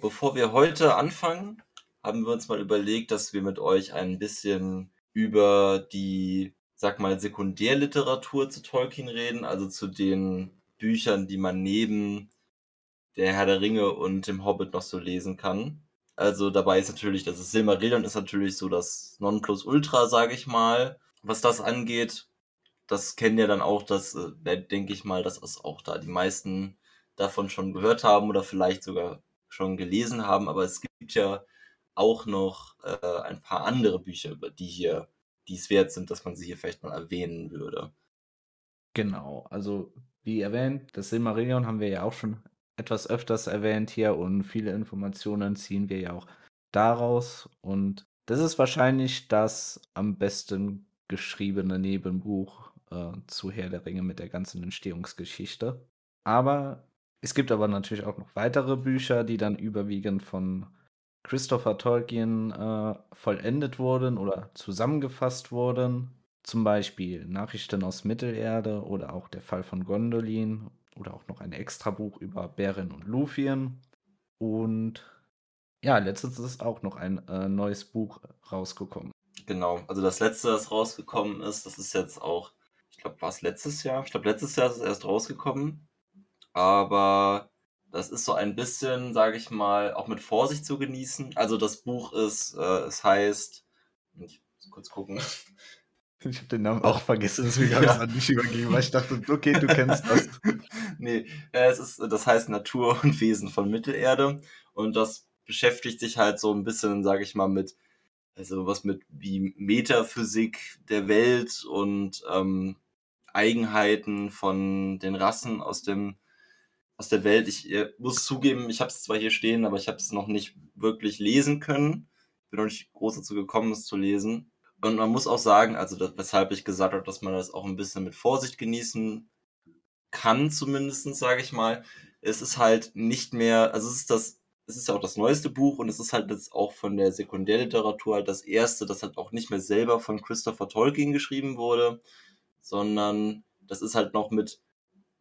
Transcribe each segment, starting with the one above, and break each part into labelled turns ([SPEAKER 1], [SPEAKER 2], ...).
[SPEAKER 1] Bevor wir heute anfangen, haben wir uns mal überlegt, dass wir mit euch ein bisschen über die, sag mal, Sekundärliteratur zu Tolkien reden, also zu den Büchern, die man neben der Herr der Ringe und dem Hobbit noch so lesen kann. Also dabei ist natürlich, das ist Silmarillion ist natürlich so das Nonplusultra, sage ich mal, was das angeht. Das kennen ja dann auch, das äh, denke ich mal, dass es auch da die meisten davon schon gehört haben oder vielleicht sogar schon gelesen haben. Aber es gibt ja auch noch äh, ein paar andere Bücher, über die hier, die es wert sind, dass man sie hier vielleicht mal erwähnen würde.
[SPEAKER 2] Genau, also wie erwähnt, das Silmarillion haben wir ja auch schon etwas öfters erwähnt hier und viele Informationen ziehen wir ja auch daraus. Und das ist wahrscheinlich das am besten geschriebene Nebenbuch äh, zu Herr der Ringe mit der ganzen Entstehungsgeschichte. Aber es gibt aber natürlich auch noch weitere Bücher, die dann überwiegend von Christopher Tolkien äh, vollendet wurden oder zusammengefasst wurden. Zum Beispiel Nachrichten aus Mittelerde oder auch der Fall von Gondolin oder auch noch ein Extrabuch über Beren und Lufien. Und ja, letztens ist auch noch ein äh, neues Buch rausgekommen.
[SPEAKER 1] Genau, also das letzte, das rausgekommen ist, das ist jetzt auch, ich glaube, war es letztes Jahr? Ich glaube, letztes Jahr ist es erst rausgekommen. Aber das ist so ein bisschen, sage ich mal, auch mit Vorsicht zu genießen. Also das Buch ist, äh, es heißt, ich muss kurz gucken.
[SPEAKER 2] Ich habe den Namen auch vergessen, deswegen habe ich es an dich übergeben, weil ich dachte, okay, du kennst das.
[SPEAKER 1] nee, äh, es ist, das heißt Natur und Wesen von Mittelerde und das beschäftigt sich halt so ein bisschen, sage ich mal, mit, also was mit wie Metaphysik der Welt und ähm, Eigenheiten von den Rassen aus dem aus der Welt. Ich äh, muss zugeben, ich habe es zwar hier stehen, aber ich habe es noch nicht wirklich lesen können. Bin noch nicht groß dazu gekommen, es zu lesen. Und man muss auch sagen, also das, weshalb ich gesagt habe, dass man das auch ein bisschen mit Vorsicht genießen kann, zumindest, sage ich mal. Es ist halt nicht mehr, also es ist das, es ist ja auch das neueste Buch und es ist halt jetzt auch von der Sekundärliteratur halt das erste, das halt auch nicht mehr selber von Christopher Tolkien geschrieben wurde, sondern das ist halt noch mit,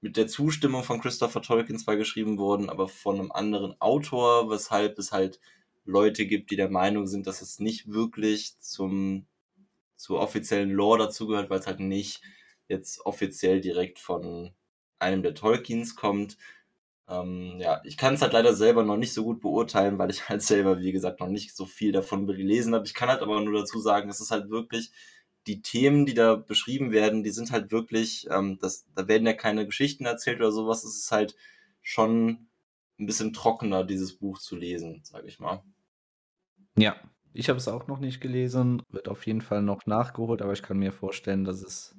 [SPEAKER 1] mit der Zustimmung von Christopher Tolkien zwar geschrieben worden, aber von einem anderen Autor, weshalb es halt Leute gibt, die der Meinung sind, dass es nicht wirklich zum zur offiziellen Lore dazugehört, weil es halt nicht jetzt offiziell direkt von einem der Tolkiens kommt. Ähm, ja, ich kann es halt leider selber noch nicht so gut beurteilen, weil ich halt selber, wie gesagt, noch nicht so viel davon gelesen habe. Ich kann halt aber nur dazu sagen, es ist halt wirklich, die Themen, die da beschrieben werden, die sind halt wirklich, ähm, das, da werden ja keine Geschichten erzählt oder sowas. Es ist halt schon ein bisschen trockener, dieses Buch zu lesen, sage ich mal.
[SPEAKER 2] Ja, ich habe es auch noch nicht gelesen, wird auf jeden Fall noch nachgeholt, aber ich kann mir vorstellen, dass es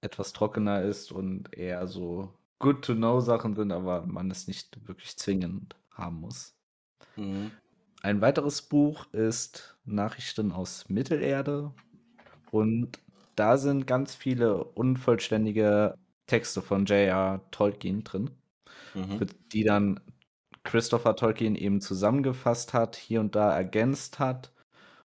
[SPEAKER 2] etwas trockener ist und eher so Good-to-Know-Sachen sind, aber man es nicht wirklich zwingend haben muss. Mhm. Ein weiteres Buch ist Nachrichten aus Mittelerde und da sind ganz viele unvollständige Texte von J.R. Tolkien drin, mhm. die dann Christopher Tolkien eben zusammengefasst hat, hier und da ergänzt hat.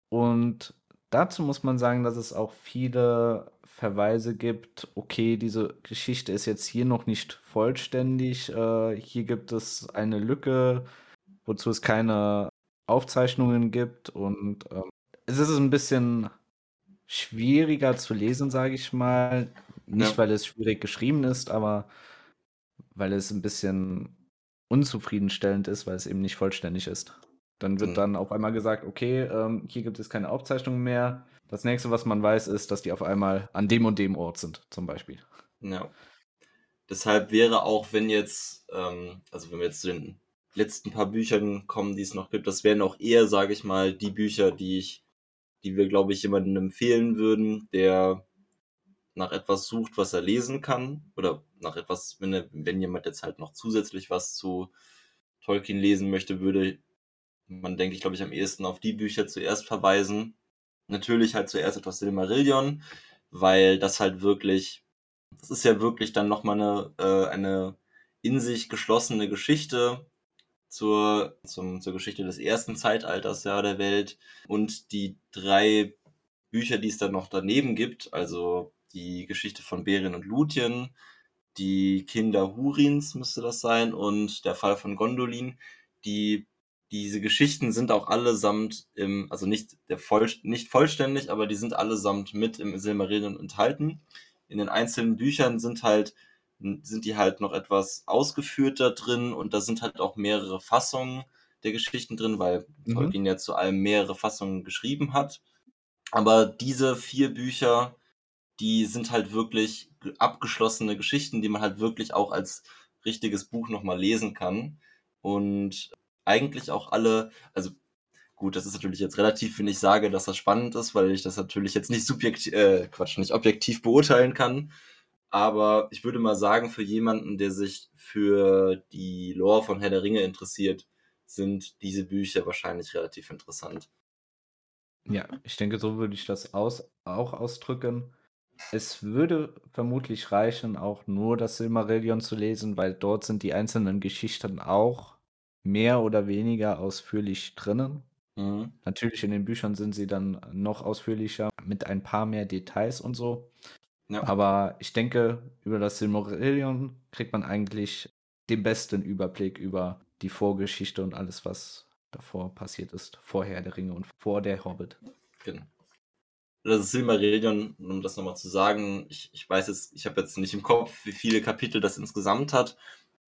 [SPEAKER 2] Und dazu muss man sagen, dass es auch viele Verweise gibt, okay, diese Geschichte ist jetzt hier noch nicht vollständig, äh, hier gibt es eine Lücke, wozu es keine Aufzeichnungen gibt und äh, es ist ein bisschen schwieriger zu lesen, sage ich mal. Nicht, ja. weil es schwierig geschrieben ist, aber weil es ein bisschen unzufriedenstellend ist, weil es eben nicht vollständig ist. Dann wird mhm. dann auf einmal gesagt, okay, ähm, hier gibt es keine Aufzeichnungen mehr. Das nächste, was man weiß, ist, dass die auf einmal an dem und dem Ort sind, zum Beispiel.
[SPEAKER 1] Ja. Deshalb wäre auch, wenn jetzt, ähm, also wenn wir jetzt zu den letzten paar Büchern kommen, die es noch gibt, das wären auch eher, sage ich mal, die Bücher, die ich, die wir, glaube ich, jemandem empfehlen würden, der nach etwas sucht, was er lesen kann, oder nach etwas, wenn, wenn jemand jetzt halt noch zusätzlich was zu Tolkien lesen möchte, würde man, denke ich, glaube ich, am ehesten auf die Bücher zuerst verweisen. Natürlich halt zuerst etwas Silmarillion, weil das halt wirklich, das ist ja wirklich dann nochmal eine, äh, eine in sich geschlossene Geschichte zur, zum, zur Geschichte des ersten Zeitalters ja, der Welt und die drei Bücher, die es dann noch daneben gibt, also die Geschichte von Beren und Lúthien, die Kinder Hurins müsste das sein und der Fall von Gondolin, die diese Geschichten sind auch allesamt im, also nicht, der voll, nicht vollständig, aber die sind allesamt mit im Silmarillion enthalten. In den einzelnen Büchern sind halt, sind die halt noch etwas ausgeführter drin und da sind halt auch mehrere Fassungen der Geschichten drin, weil mhm. Tolkien ja zu allem mehrere Fassungen geschrieben hat. Aber diese vier Bücher, die sind halt wirklich abgeschlossene Geschichten, die man halt wirklich auch als richtiges Buch nochmal lesen kann. Und eigentlich auch alle, also gut, das ist natürlich jetzt relativ, wenn ich sage, dass das spannend ist, weil ich das natürlich jetzt nicht subjektiv, äh, Quatsch, nicht objektiv beurteilen kann. Aber ich würde mal sagen, für jemanden, der sich für die Lore von Herr der Ringe interessiert, sind diese Bücher wahrscheinlich relativ interessant.
[SPEAKER 2] Ja, ich denke, so würde ich das aus, auch ausdrücken. Es würde vermutlich reichen, auch nur das Silmarillion zu lesen, weil dort sind die einzelnen Geschichten auch mehr oder weniger ausführlich drinnen. Mhm. Natürlich in den Büchern sind sie dann noch ausführlicher mit ein paar mehr Details und so. Ja. Aber ich denke, über das Silmarillion kriegt man eigentlich den besten Überblick über die Vorgeschichte und alles, was davor passiert ist. Vorher der Ringe und vor der Hobbit. Genau.
[SPEAKER 1] Das Silmarillion, um das nochmal zu sagen, ich, ich weiß jetzt, ich habe jetzt nicht im Kopf, wie viele Kapitel das insgesamt hat.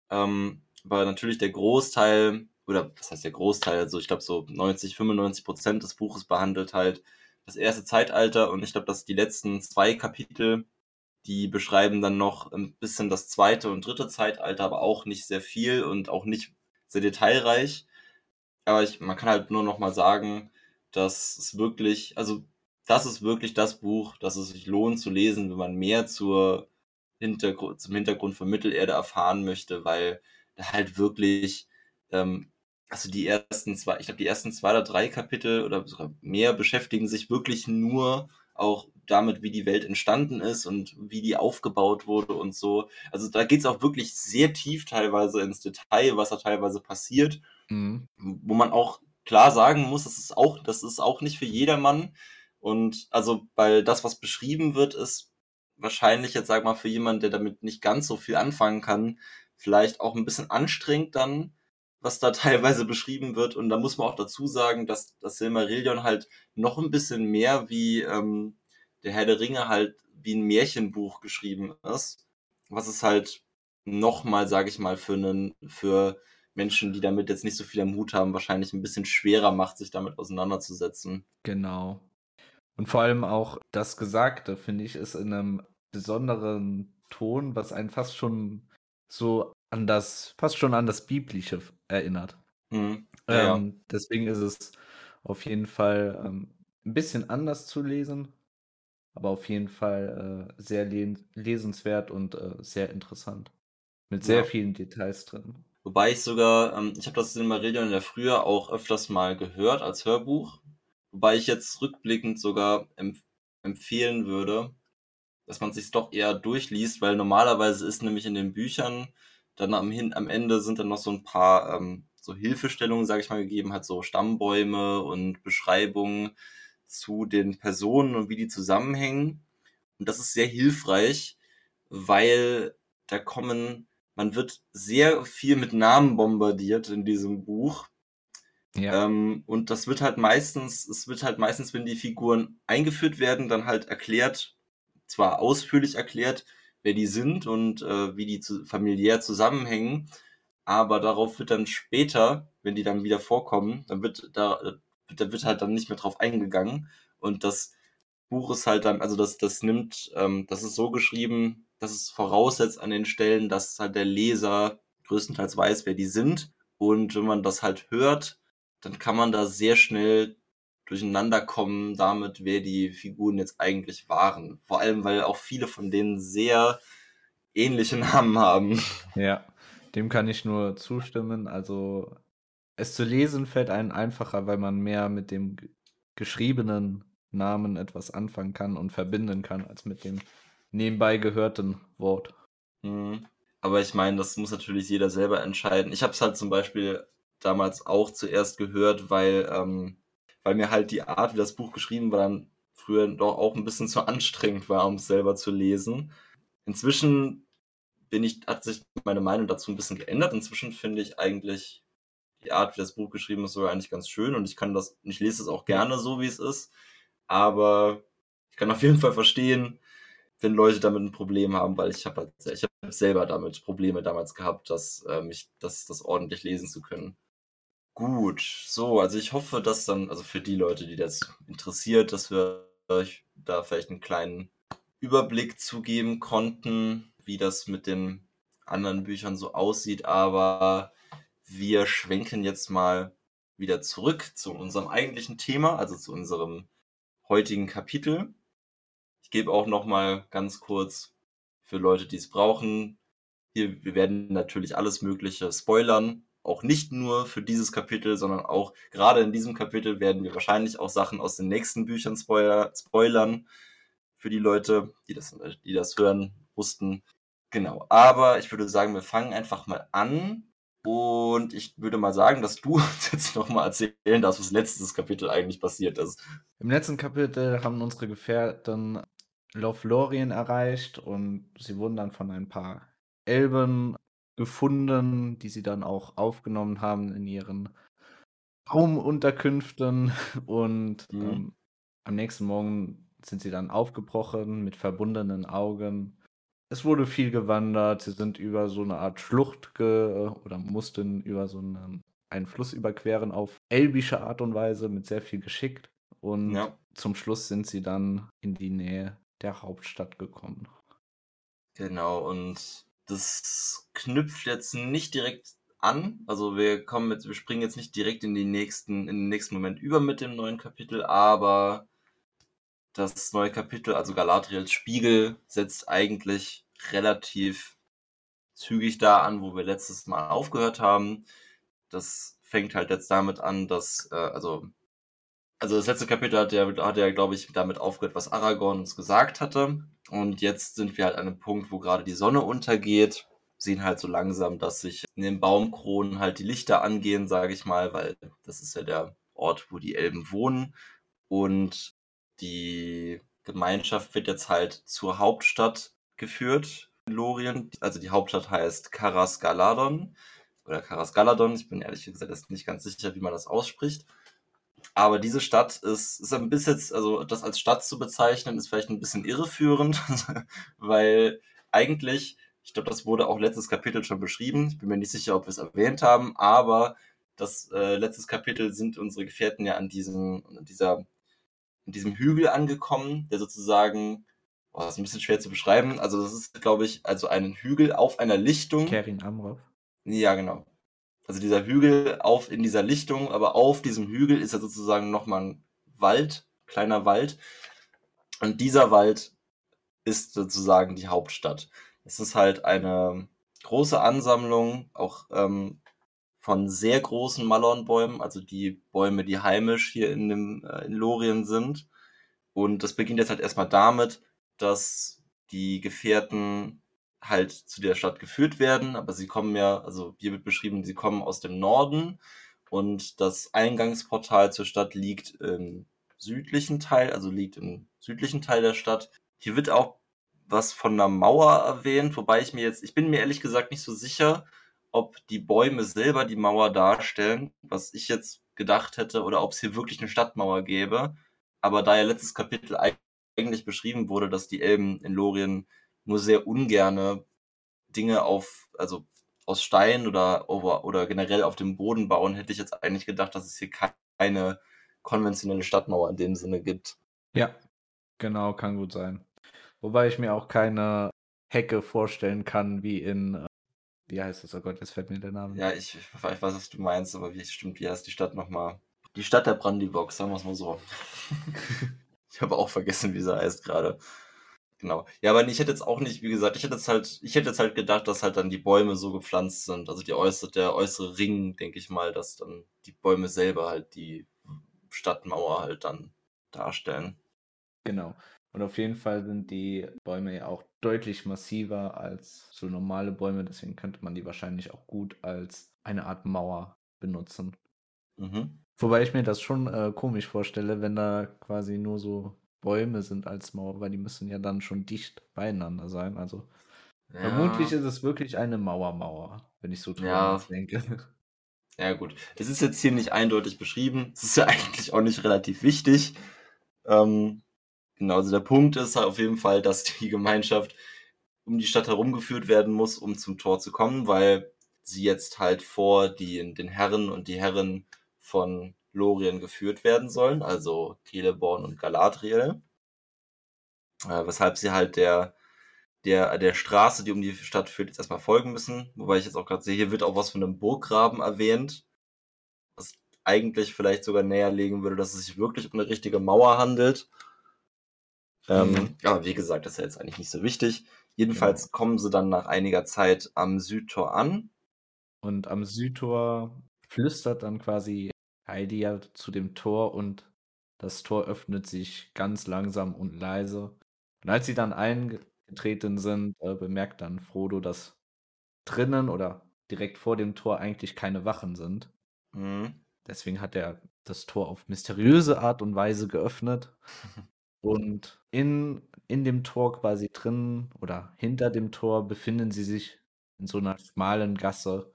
[SPEAKER 1] Ähm, aber natürlich der Großteil, oder was heißt der Großteil, also ich glaube so 90, 95 Prozent des Buches behandelt halt das erste Zeitalter und ich glaube, dass die letzten zwei Kapitel, die beschreiben dann noch ein bisschen das zweite und dritte Zeitalter, aber auch nicht sehr viel und auch nicht sehr detailreich. Aber ich, man kann halt nur noch mal sagen, dass es wirklich, also das ist wirklich das Buch, das es sich lohnt zu lesen, wenn man mehr zur Hintergrund, zum Hintergrund von Mittelerde erfahren möchte, weil halt wirklich, ähm, also die ersten zwei, ich glaube, die ersten zwei oder drei Kapitel oder sogar mehr beschäftigen sich wirklich nur auch damit, wie die Welt entstanden ist und wie die aufgebaut wurde und so. Also da geht es auch wirklich sehr tief teilweise ins Detail, was da teilweise passiert, mhm. wo man auch klar sagen muss, das ist auch, das ist auch nicht für jedermann. Und also, weil das, was beschrieben wird, ist wahrscheinlich jetzt, sag mal, für jemanden, der damit nicht ganz so viel anfangen kann, vielleicht auch ein bisschen anstrengend dann, was da teilweise beschrieben wird. Und da muss man auch dazu sagen, dass das Silmarillion halt noch ein bisschen mehr wie ähm, der Herr der Ringe halt wie ein Märchenbuch geschrieben ist. Was es halt nochmal, sage ich mal, für einen, für Menschen, die damit jetzt nicht so viel Mut haben, wahrscheinlich ein bisschen schwerer macht, sich damit auseinanderzusetzen.
[SPEAKER 2] Genau. Und vor allem auch das Gesagte, finde ich, ist in einem besonderen Ton, was einen fast schon so an das, fast schon an das Biblische erinnert. Mhm. Ja, ähm, ja. Deswegen ist es auf jeden Fall ähm, ein bisschen anders zu lesen, aber auf jeden Fall äh, sehr lesenswert und äh, sehr interessant. Mit sehr ja. vielen Details drin.
[SPEAKER 1] Wobei ich sogar, ähm, ich habe das Silmarillion in der Früher auch öfters mal gehört als Hörbuch. Wobei ich jetzt rückblickend sogar empf empfehlen würde, dass man sich doch eher durchliest, weil normalerweise ist nämlich in den Büchern dann am, hin, am Ende sind dann noch so ein paar ähm, so Hilfestellungen, sage ich mal, gegeben, hat so Stammbäume und Beschreibungen zu den Personen und wie die zusammenhängen. Und das ist sehr hilfreich, weil da kommen, man wird sehr viel mit Namen bombardiert in diesem Buch. Ja. Ähm, und das wird halt meistens, es wird halt meistens, wenn die Figuren eingeführt werden, dann halt erklärt, zwar ausführlich erklärt, wer die sind und äh, wie die zu, familiär zusammenhängen, aber darauf wird dann später, wenn die dann wieder vorkommen, dann wird da, da wird halt dann nicht mehr drauf eingegangen. Und das Buch ist halt dann, also das, das nimmt, ähm, das ist so geschrieben, dass es voraussetzt an den Stellen, dass halt der Leser größtenteils weiß, wer die sind. Und wenn man das halt hört, dann kann man da sehr schnell durcheinander kommen damit, wer die Figuren jetzt eigentlich waren. Vor allem, weil auch viele von denen sehr ähnliche Namen haben.
[SPEAKER 2] Ja, dem kann ich nur zustimmen. Also es zu lesen fällt einem einfacher, weil man mehr mit dem geschriebenen Namen etwas anfangen kann und verbinden kann, als mit dem nebenbei gehörten Wort.
[SPEAKER 1] Mhm. Aber ich meine, das muss natürlich jeder selber entscheiden. Ich habe es halt zum Beispiel damals auch zuerst gehört, weil ähm, weil mir halt die Art, wie das Buch geschrieben war, dann früher doch auch ein bisschen zu anstrengend war, um es selber zu lesen. Inzwischen bin ich, hat sich meine Meinung dazu ein bisschen geändert. Inzwischen finde ich eigentlich, die Art, wie das Buch geschrieben ist, sogar eigentlich ganz schön und ich kann das, ich lese es auch gerne so, wie es ist. Aber ich kann auf jeden Fall verstehen, wenn Leute damit ein Problem haben, weil ich habe halt, ich habe selber damit Probleme damals gehabt, dass äh, mich, das, das ordentlich lesen zu können. Gut, so, also ich hoffe, dass dann, also für die Leute, die das interessiert, dass wir euch da vielleicht einen kleinen Überblick zugeben konnten, wie das mit den anderen Büchern so aussieht, aber wir schwenken jetzt mal wieder zurück zu unserem eigentlichen Thema, also zu unserem heutigen Kapitel. Ich gebe auch noch mal ganz kurz für Leute, die es brauchen. Hier, wir werden natürlich alles Mögliche spoilern, auch nicht nur für dieses Kapitel, sondern auch gerade in diesem Kapitel werden wir wahrscheinlich auch Sachen aus den nächsten Büchern spoiler, spoilern für die Leute, die das, die das hören wussten. Genau. Aber ich würde sagen, wir fangen einfach mal an. Und ich würde mal sagen, dass du uns jetzt nochmal erzählen darfst, was letztes Kapitel eigentlich passiert ist.
[SPEAKER 2] Im letzten Kapitel haben unsere Gefährten Lothlorien erreicht und sie wurden dann von ein paar Elben gefunden, die sie dann auch aufgenommen haben in ihren Raumunterkünften. Und mhm. ähm, am nächsten Morgen sind sie dann aufgebrochen mit verbundenen Augen. Es wurde viel gewandert. Sie sind über so eine Art Schlucht ge oder mussten über so einen, einen Fluss überqueren auf elbische Art und Weise mit sehr viel Geschick. Und ja. zum Schluss sind sie dann in die Nähe der Hauptstadt gekommen.
[SPEAKER 1] Genau, und das knüpft jetzt nicht direkt an. Also wir kommen jetzt, wir springen jetzt nicht direkt in die nächsten, in den nächsten Moment über mit dem neuen Kapitel, aber das neue Kapitel, also Galadriels Spiegel, setzt eigentlich relativ zügig da an, wo wir letztes Mal aufgehört haben. Das fängt halt jetzt damit an, dass, äh, also also das letzte Kapitel hat ja, hat ja, glaube ich, damit aufgehört, was Aragorn uns gesagt hatte. Und jetzt sind wir halt an einem Punkt, wo gerade die Sonne untergeht. Sehen halt so langsam, dass sich in den Baumkronen halt die Lichter angehen, sage ich mal, weil das ist ja der Ort, wo die Elben wohnen. Und die Gemeinschaft wird jetzt halt zur Hauptstadt geführt, Lorien. Also die Hauptstadt heißt Karas Galadon oder Karas Galadon. Ich bin ehrlich gesagt nicht ganz sicher, wie man das ausspricht. Aber diese Stadt ist, ist ein bisschen, also das als Stadt zu bezeichnen, ist vielleicht ein bisschen irreführend, weil eigentlich, ich glaube, das wurde auch letztes Kapitel schon beschrieben. Ich bin mir nicht sicher, ob wir es erwähnt haben, aber das äh, letztes Kapitel sind unsere Gefährten ja an diesem, an dieser, an diesem Hügel angekommen, der sozusagen, boah, das ist ein bisschen schwer zu beschreiben. Also das ist, glaube ich, also ein Hügel auf einer Lichtung.
[SPEAKER 2] Kerin Amrov.
[SPEAKER 1] Ja, genau also dieser Hügel auf in dieser Lichtung, aber auf diesem Hügel ist ja sozusagen nochmal ein Wald, kleiner Wald. Und dieser Wald ist sozusagen die Hauptstadt. Es ist halt eine große Ansammlung, auch ähm, von sehr großen Malornbäumen, also die Bäume, die heimisch hier in, dem, äh, in Lorien sind. Und das beginnt jetzt halt erstmal damit, dass die Gefährten halt zu der Stadt geführt werden, aber sie kommen ja, also hier wird beschrieben, sie kommen aus dem Norden und das Eingangsportal zur Stadt liegt im südlichen Teil, also liegt im südlichen Teil der Stadt. Hier wird auch was von einer Mauer erwähnt, wobei ich mir jetzt, ich bin mir ehrlich gesagt nicht so sicher, ob die Bäume selber die Mauer darstellen, was ich jetzt gedacht hätte, oder ob es hier wirklich eine Stadtmauer gäbe. Aber da ja letztes Kapitel eigentlich beschrieben wurde, dass die Elben in Lorien nur sehr ungerne Dinge auf, also aus Stein oder, oder generell auf dem Boden bauen, hätte ich jetzt eigentlich gedacht, dass es hier keine konventionelle Stadtmauer in dem Sinne gibt.
[SPEAKER 2] Ja, genau, kann gut sein. Wobei ich mir auch keine Hecke vorstellen kann, wie in, äh, wie heißt das? Oh Gott, jetzt fällt mir der Name.
[SPEAKER 1] Ja, ich, ich weiß, was du meinst, aber wie stimmt, wie heißt die Stadt nochmal? Die Stadt der Brandybox, sagen wir es mal so. ich habe auch vergessen, wie sie heißt gerade. Genau. Ja, aber ich hätte jetzt auch nicht, wie gesagt, ich hätte jetzt halt, ich hätte jetzt halt gedacht, dass halt dann die Bäume so gepflanzt sind, also die äußere, der äußere Ring, denke ich mal, dass dann die Bäume selber halt die Stadtmauer halt dann darstellen.
[SPEAKER 2] Genau. Und auf jeden Fall sind die Bäume ja auch deutlich massiver als so normale Bäume, deswegen könnte man die wahrscheinlich auch gut als eine Art Mauer benutzen. Mhm. Wobei ich mir das schon äh, komisch vorstelle, wenn da quasi nur so Bäume sind als Mauer, weil die müssen ja dann schon dicht beieinander sein. Also ja. vermutlich ist es wirklich eine Mauermauer, wenn ich so drüber ja. denke.
[SPEAKER 1] Ja, gut. Es ist jetzt hier nicht eindeutig beschrieben. Es ist ja eigentlich auch nicht relativ wichtig. Ähm, genau, also der Punkt ist halt auf jeden Fall, dass die Gemeinschaft um die Stadt herumgeführt werden muss, um zum Tor zu kommen, weil sie jetzt halt vor die, den Herren und die Herren von Lorien geführt werden sollen, also Celeborn und Galadriel. Äh, weshalb sie halt der, der, der Straße, die um die Stadt führt, jetzt erstmal folgen müssen. Wobei ich jetzt auch gerade sehe, hier wird auch was von einem Burggraben erwähnt, was eigentlich vielleicht sogar näher legen würde, dass es sich wirklich um eine richtige Mauer handelt. Ähm, mhm. aber wie gesagt, das ist ja jetzt eigentlich nicht so wichtig. Jedenfalls genau. kommen sie dann nach einiger Zeit am Südtor an.
[SPEAKER 2] Und am Südtor flüstert dann quasi Heidi ja zu dem Tor und das Tor öffnet sich ganz langsam und leise. Und als sie dann eingetreten sind, äh, bemerkt dann Frodo, dass drinnen oder direkt vor dem Tor eigentlich keine Wachen sind. Mhm. Deswegen hat er das Tor auf mysteriöse Art und Weise geöffnet. Und in, in dem Tor quasi drin oder hinter dem Tor befinden sie sich in so einer schmalen Gasse,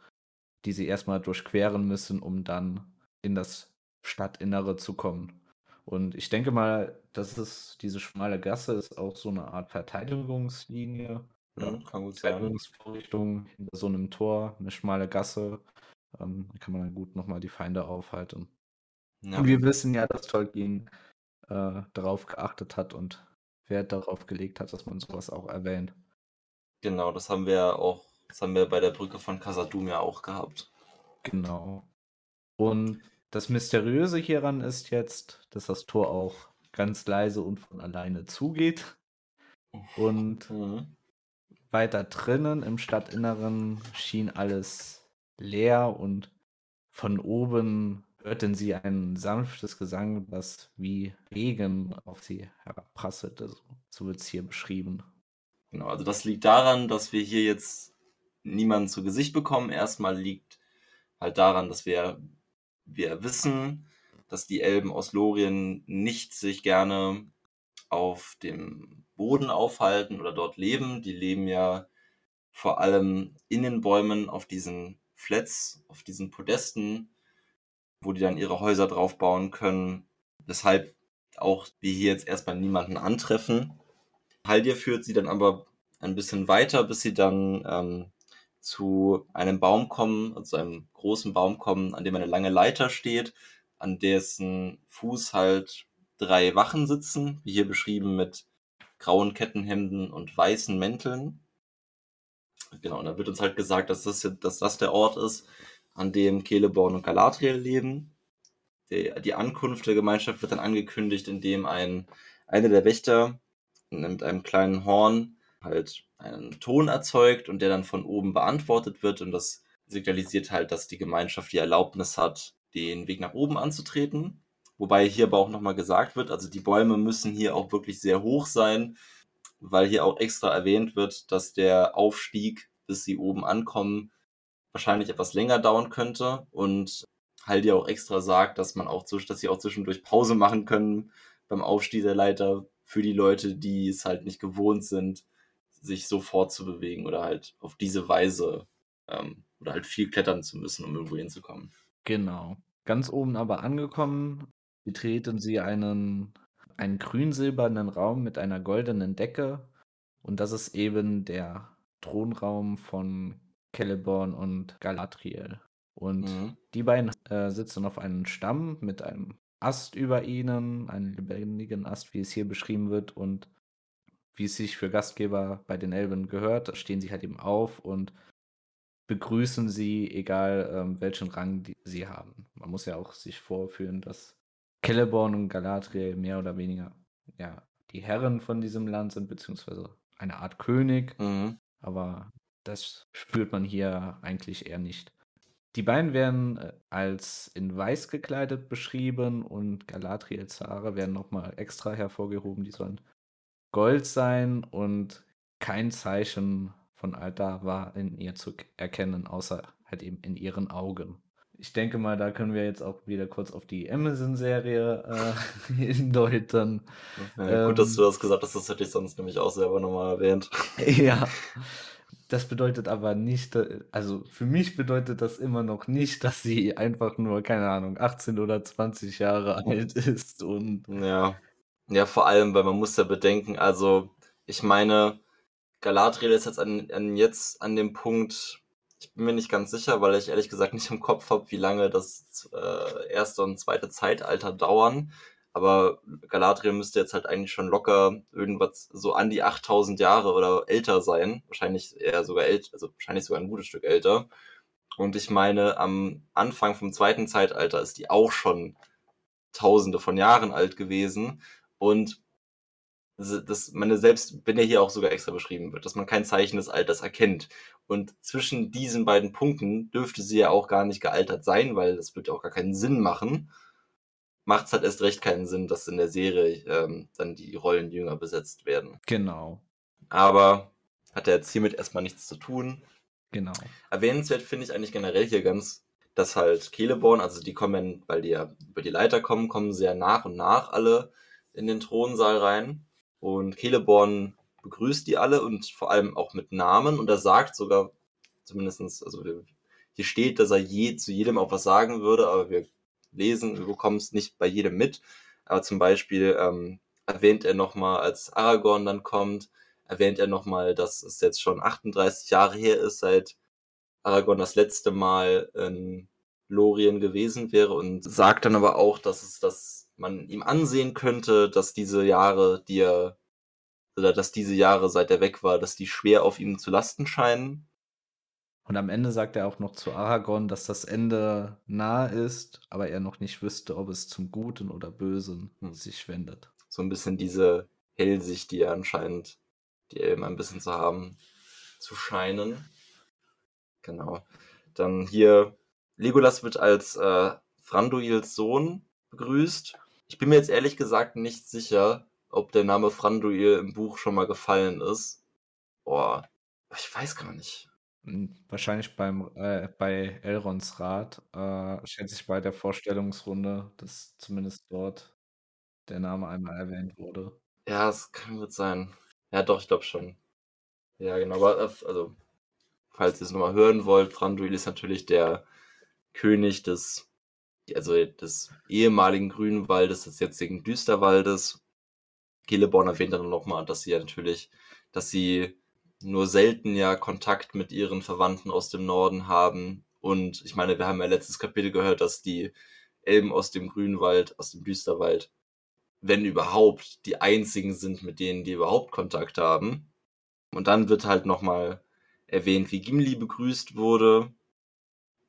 [SPEAKER 2] die sie erstmal durchqueren müssen, um dann in das Stadtinnere zu kommen. Und ich denke mal, dass es diese schmale Gasse ist auch so eine Art Verteidigungslinie oder
[SPEAKER 1] mhm, kann gut
[SPEAKER 2] Verteidigungsvorrichtung hinter so einem Tor, eine schmale Gasse. Ähm, da kann man dann gut nochmal die Feinde aufhalten. Ja. Und wir wissen ja, dass Tolkien äh, darauf geachtet hat und Wert darauf gelegt hat, dass man sowas auch erwähnt.
[SPEAKER 1] Genau, das haben wir auch, das haben wir bei der Brücke von Casadum ja auch gehabt.
[SPEAKER 2] Genau. Und das Mysteriöse hieran ist jetzt, dass das Tor auch ganz leise und von alleine zugeht. Und mhm. weiter drinnen im Stadtinneren schien alles leer und von oben hörten sie ein sanftes Gesang, das wie Regen auf sie herabprasselte. So, so wird es hier beschrieben.
[SPEAKER 1] Genau, also das liegt daran, dass wir hier jetzt niemanden zu Gesicht bekommen. Erstmal liegt halt daran, dass wir wir wissen, dass die Elben aus Lorien nicht sich gerne auf dem Boden aufhalten oder dort leben. Die leben ja vor allem in den Bäumen auf diesen Flats, auf diesen Podesten, wo die dann ihre Häuser drauf bauen können. Weshalb auch wir hier jetzt erstmal niemanden antreffen. Haldir führt sie dann aber ein bisschen weiter, bis sie dann ähm, zu einem Baum kommen, also einem großen Baum kommen, an dem eine lange Leiter steht, an dessen Fuß halt drei Wachen sitzen, wie hier beschrieben mit grauen Kettenhemden und weißen Mänteln. Genau, und da wird uns halt gesagt, dass das, dass das der Ort ist, an dem Celeborn und Galadriel leben. Die, die Ankunft der Gemeinschaft wird dann angekündigt, indem ein, einer der Wächter mit einem kleinen Horn halt einen Ton erzeugt und der dann von oben beantwortet wird und das signalisiert halt, dass die Gemeinschaft die Erlaubnis hat, den Weg nach oben anzutreten. Wobei hier aber auch nochmal gesagt wird, also die Bäume müssen hier auch wirklich sehr hoch sein, weil hier auch extra erwähnt wird, dass der Aufstieg, bis sie oben ankommen, wahrscheinlich etwas länger dauern könnte und halt ja auch extra sagt, dass man auch, dass sie auch zwischendurch Pause machen können beim Aufstieg der Leiter für die Leute, die es halt nicht gewohnt sind, sich so fortzubewegen oder halt auf diese Weise ähm, oder halt viel klettern zu müssen, um irgendwo hinzukommen.
[SPEAKER 2] Genau. Ganz oben aber angekommen, betreten sie einen, einen grün-silbernen Raum mit einer goldenen Decke. Und das ist eben der Thronraum von Celeborn und Galadriel. Und mhm. die beiden äh, sitzen auf einem Stamm mit einem Ast über ihnen, einen lebendigen Ast, wie es hier beschrieben wird, und wie es sich für Gastgeber bei den Elben gehört, stehen sie halt eben auf und begrüßen sie, egal ähm, welchen Rang sie haben. Man muss ja auch sich vorführen, dass Celeborn und Galadriel mehr oder weniger ja, die Herren von diesem Land sind, beziehungsweise eine Art König. Mhm. Aber das spürt man hier eigentlich eher nicht. Die beiden werden äh, als in weiß gekleidet beschrieben und Galadriels Haare werden nochmal extra hervorgehoben. Die sollen Gold sein und kein Zeichen von Alter war in ihr zu erkennen, außer halt eben in ihren Augen. Ich denke mal, da können wir jetzt auch wieder kurz auf die Amazon-Serie äh, hindeuten.
[SPEAKER 1] Ja, gut, ähm, dass du das gesagt hast, das hätte ich sonst nämlich auch selber nochmal erwähnt.
[SPEAKER 2] Ja. das bedeutet aber nicht, also für mich bedeutet das immer noch nicht, dass sie einfach nur, keine Ahnung, 18 oder 20 Jahre alt ist und.
[SPEAKER 1] Ja. Ja, vor allem, weil man muss ja bedenken, also ich meine, Galadriel ist jetzt an, an jetzt an dem Punkt, ich bin mir nicht ganz sicher, weil ich ehrlich gesagt nicht im Kopf habe, wie lange das äh, erste und zweite Zeitalter dauern. Aber Galadriel müsste jetzt halt eigentlich schon locker irgendwas so an die 8000 Jahre oder älter sein. Wahrscheinlich eher sogar älter, also wahrscheinlich sogar ein gutes Stück älter. Und ich meine, am Anfang vom zweiten Zeitalter ist die auch schon tausende von Jahren alt gewesen. Und das, meine, selbst wenn er hier auch sogar extra beschrieben wird, dass man kein Zeichen des Alters erkennt. Und zwischen diesen beiden Punkten dürfte sie ja auch gar nicht gealtert sein, weil das wird ja auch gar keinen Sinn machen macht es halt erst recht keinen Sinn, dass in der Serie ähm, dann die Rollen jünger besetzt werden.
[SPEAKER 2] Genau.
[SPEAKER 1] Aber hat er jetzt hiermit erstmal nichts zu tun.
[SPEAKER 2] Genau.
[SPEAKER 1] Erwähnenswert finde ich eigentlich generell hier ganz, dass halt Celeborn, also die kommen, weil die ja über die Leiter kommen, kommen sehr nach und nach alle in den Thronsaal rein. Und Celeborn begrüßt die alle und vor allem auch mit Namen und er sagt sogar, zumindestens, also hier steht, dass er je zu jedem auch was sagen würde, aber wir lesen, du bekommst nicht bei jedem mit. Aber zum Beispiel ähm, erwähnt er nochmal, als Aragorn dann kommt, erwähnt er nochmal, dass es jetzt schon 38 Jahre her ist, seit Aragorn das letzte Mal in Lorien gewesen wäre und sagt dann aber auch, dass es, dass man ihm ansehen könnte, dass diese Jahre, die er, oder dass diese Jahre, seit er weg war, dass die schwer auf ihm zu lasten scheinen
[SPEAKER 2] und am Ende sagt er auch noch zu Aragorn, dass das Ende nah ist, aber er noch nicht wüsste, ob es zum Guten oder Bösen hm. sich wendet.
[SPEAKER 1] So ein bisschen diese Hellsicht, die er anscheinend, die Elben ein bisschen zu haben, zu scheinen. Genau. Dann hier, Legolas wird als äh, Franduils Sohn begrüßt. Ich bin mir jetzt ehrlich gesagt nicht sicher, ob der Name Franduil im Buch schon mal gefallen ist. Boah, ich weiß gar nicht.
[SPEAKER 2] Hm, wahrscheinlich beim äh, bei Elrons Rat, äh, schätze ich bei der Vorstellungsrunde, dass zumindest dort der Name einmal erwähnt wurde.
[SPEAKER 1] Ja, es kann gut sein. Ja, doch, ich glaube schon. Ja, genau. Aber äh, also, falls ihr es nochmal hören wollt, Thranduil ist natürlich der König des, also des ehemaligen Grünwaldes, des jetzigen Düsterwaldes. Celeborn erwähnt dann nochmal, dass sie ja natürlich, dass sie nur selten ja Kontakt mit ihren Verwandten aus dem Norden haben. Und ich meine, wir haben ja letztes Kapitel gehört, dass die Elben aus dem Grünwald, aus dem Düsterwald, wenn überhaupt, die einzigen sind, mit denen die überhaupt Kontakt haben. Und dann wird halt nochmal erwähnt, wie Gimli begrüßt wurde,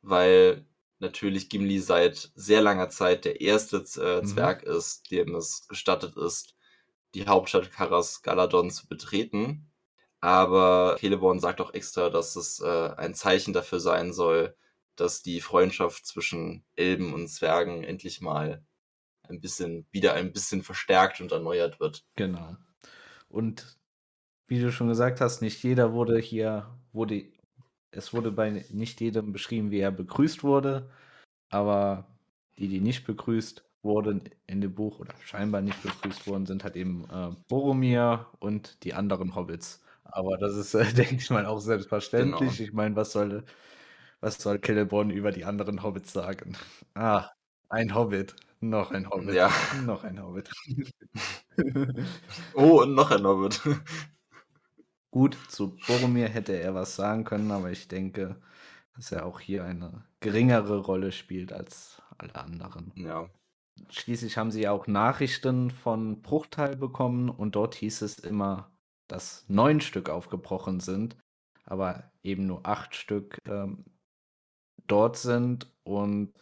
[SPEAKER 1] weil natürlich Gimli seit sehr langer Zeit der erste äh, mhm. Zwerg mhm. ist, dem es gestattet ist, die Hauptstadt Karas Galadon zu betreten. Aber Celeborn sagt auch extra, dass es äh, ein Zeichen dafür sein soll, dass die Freundschaft zwischen Elben und Zwergen endlich mal ein bisschen, wieder ein bisschen verstärkt und erneuert wird.
[SPEAKER 2] Genau. Und wie du schon gesagt hast, nicht jeder wurde hier, wurde, es wurde bei nicht jedem beschrieben, wie er begrüßt wurde, aber die, die nicht begrüßt wurden in dem Buch oder scheinbar nicht begrüßt wurden, sind halt eben äh, Boromir und die anderen Hobbits. Aber das ist, äh, denke ich mal, auch selbstverständlich. Genau. Ich meine, was soll, was soll Celeborn über die anderen Hobbits sagen? Ah, ein Hobbit. Noch ein Hobbit.
[SPEAKER 1] Ja.
[SPEAKER 2] Noch ein Hobbit.
[SPEAKER 1] oh, und noch ein Hobbit.
[SPEAKER 2] Gut, zu Boromir hätte er was sagen können, aber ich denke, dass er auch hier eine geringere Rolle spielt als alle anderen.
[SPEAKER 1] Ja.
[SPEAKER 2] Schließlich haben sie ja auch Nachrichten von Bruchteil bekommen und dort hieß es immer, dass neun Stück aufgebrochen sind, aber eben nur acht Stück ähm, dort sind. Und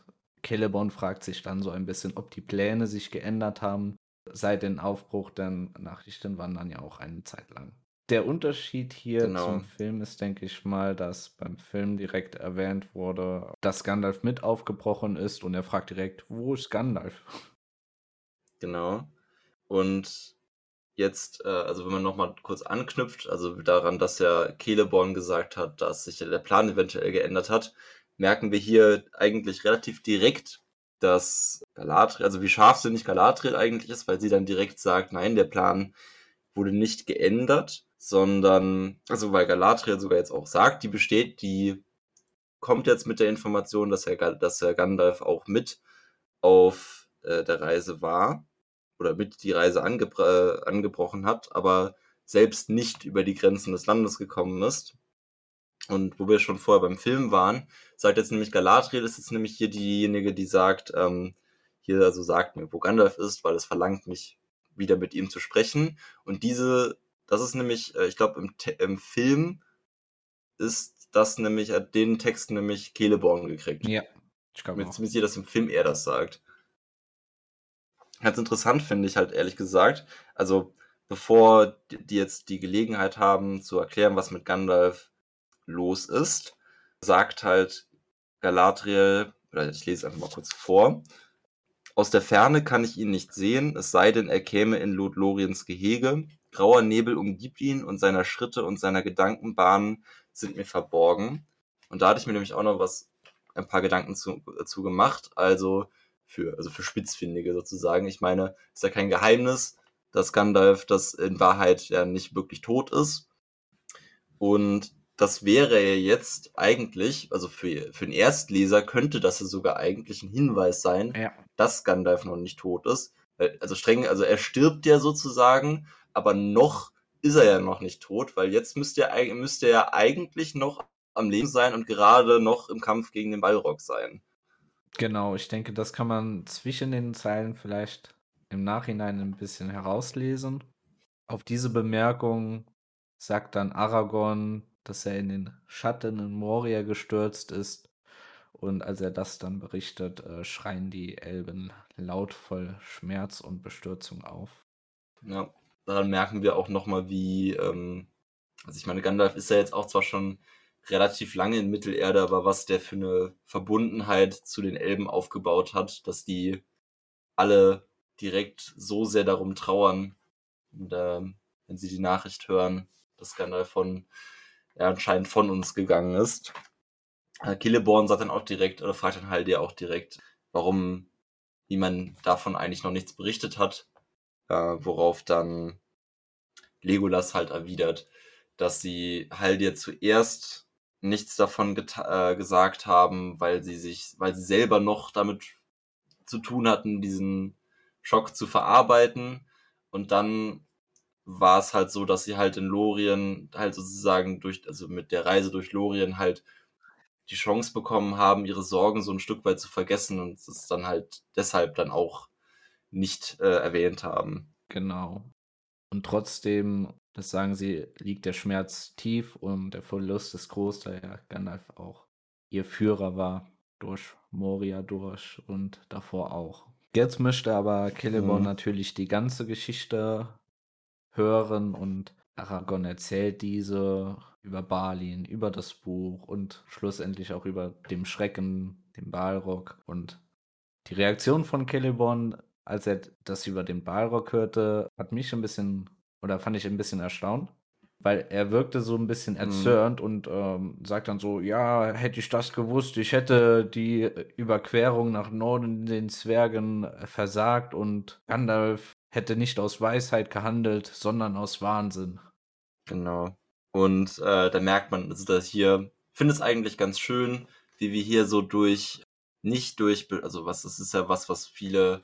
[SPEAKER 2] Celeborn fragt sich dann so ein bisschen, ob die Pläne sich geändert haben seit dem Aufbruch, denn Nachrichten waren dann ja auch eine Zeit lang. Der Unterschied hier genau. zum Film ist, denke ich mal, dass beim Film direkt erwähnt wurde, dass Gandalf mit aufgebrochen ist und er fragt direkt, wo ist Gandalf?
[SPEAKER 1] Genau. Und jetzt, äh, also wenn man nochmal kurz anknüpft, also daran, dass ja Celeborn gesagt hat, dass sich der Plan eventuell geändert hat, merken wir hier eigentlich relativ direkt, dass Galadriel, also wie scharfsinnig Galadriel eigentlich ist, weil sie dann direkt sagt, nein, der Plan wurde nicht geändert. Sondern, also weil Galadriel sogar jetzt auch sagt, die besteht, die kommt jetzt mit der Information, dass Herr, dass Herr Gandalf auch mit auf äh, der Reise war oder mit die Reise angebr äh, angebrochen hat, aber selbst nicht über die Grenzen des Landes gekommen ist. Und wo wir schon vorher beim Film waren, sagt jetzt nämlich Galadriel, ist jetzt nämlich hier diejenige, die sagt, ähm, hier also sagt mir, wo Gandalf ist, weil es verlangt mich, wieder mit ihm zu sprechen. Und diese, das ist nämlich, äh, ich glaube, im, im Film ist das nämlich, hat den Text nämlich Celeborn gekriegt.
[SPEAKER 2] Ja, ich glaube
[SPEAKER 1] Mir ziemlich sicher, dass im Film er das sagt. Ganz interessant finde ich halt ehrlich gesagt, also bevor die jetzt die Gelegenheit haben zu erklären, was mit Gandalf los ist, sagt halt Galadriel, oder ich lese einfach mal kurz vor, aus der Ferne kann ich ihn nicht sehen, es sei denn, er käme in Lothloriens Gehege. Grauer Nebel umgibt ihn und seiner Schritte und seiner Gedankenbahnen sind mir verborgen. Und da hatte ich mir nämlich auch noch was, ein paar Gedanken zu, zu gemacht. Also für, also für Spitzfindige sozusagen. Ich meine, ist ja kein Geheimnis, dass Gandalf das in Wahrheit ja nicht wirklich tot ist. Und das wäre ja jetzt eigentlich, also für, für den Erstleser könnte das ja sogar eigentlich ein Hinweis sein,
[SPEAKER 2] Ja.
[SPEAKER 1] dass Gandalf noch nicht tot ist. Also streng, also er stirbt ja sozusagen, aber noch ist er ja noch nicht tot, weil jetzt müsste er, müsste er eigentlich noch am Leben sein und gerade noch im Kampf gegen den Balrog sein.
[SPEAKER 2] Genau, ich denke, das kann man zwischen den Zeilen vielleicht im Nachhinein ein bisschen herauslesen. Auf diese Bemerkung sagt dann Aragorn, dass er in den Schatten in Moria gestürzt ist. Und als er das dann berichtet, äh, schreien die Elben laut voll Schmerz und Bestürzung auf.
[SPEAKER 1] Ja, daran merken wir auch nochmal, wie, ähm, also ich meine, Gandalf ist ja jetzt auch zwar schon relativ lange in Mittelerde, aber was der für eine Verbundenheit zu den Elben aufgebaut hat, dass die alle direkt so sehr darum trauern, und, ähm, wenn sie die Nachricht hören, dass Gandalf von, ja, anscheinend von uns gegangen ist. Äh, Celeborn sagt dann auch direkt, oder fragt dann ja auch direkt, warum niemand davon eigentlich noch nichts berichtet hat, äh, worauf dann Legolas halt erwidert, dass sie ja zuerst nichts davon äh, gesagt haben, weil sie sich, weil sie selber noch damit zu tun hatten, diesen Schock zu verarbeiten. Und dann war es halt so, dass sie halt in Lorien halt sozusagen durch, also mit der Reise durch Lorien halt die Chance bekommen haben, ihre Sorgen so ein Stück weit zu vergessen und es dann halt deshalb dann auch nicht äh, erwähnt haben.
[SPEAKER 2] Genau. Und trotzdem, das sagen sie, liegt der Schmerz tief und der Verlust ist groß, da ja Gandalf auch ihr Führer war durch Moria durch und davor auch. Jetzt möchte aber Celeborn
[SPEAKER 1] Mhm.
[SPEAKER 2] natürlich die ganze Geschichte hören und Aragorn erzählt diese über Balin, über das Buch und schlussendlich auch über dem Schrecken, den Balrog und die Reaktion von Celeborn, als er das über den Balrog hörte, hat mich ein bisschen oder fand ich ein bisschen erstaunt, weil er wirkte so ein bisschen
[SPEAKER 1] Mhm.
[SPEAKER 2] erzürnt und ähm, sagt dann so, ja, hätte ich das gewusst, ich hätte die Überquerung nach Norden den Zwergen versagt und Gandalf hätte nicht aus Weisheit gehandelt, sondern aus Wahnsinn.
[SPEAKER 1] Genau. Und äh, da merkt man, also dass hier, ich finde es eigentlich ganz schön, wie wir hier so durch, nicht durch, also was, das ist ja was, was viele,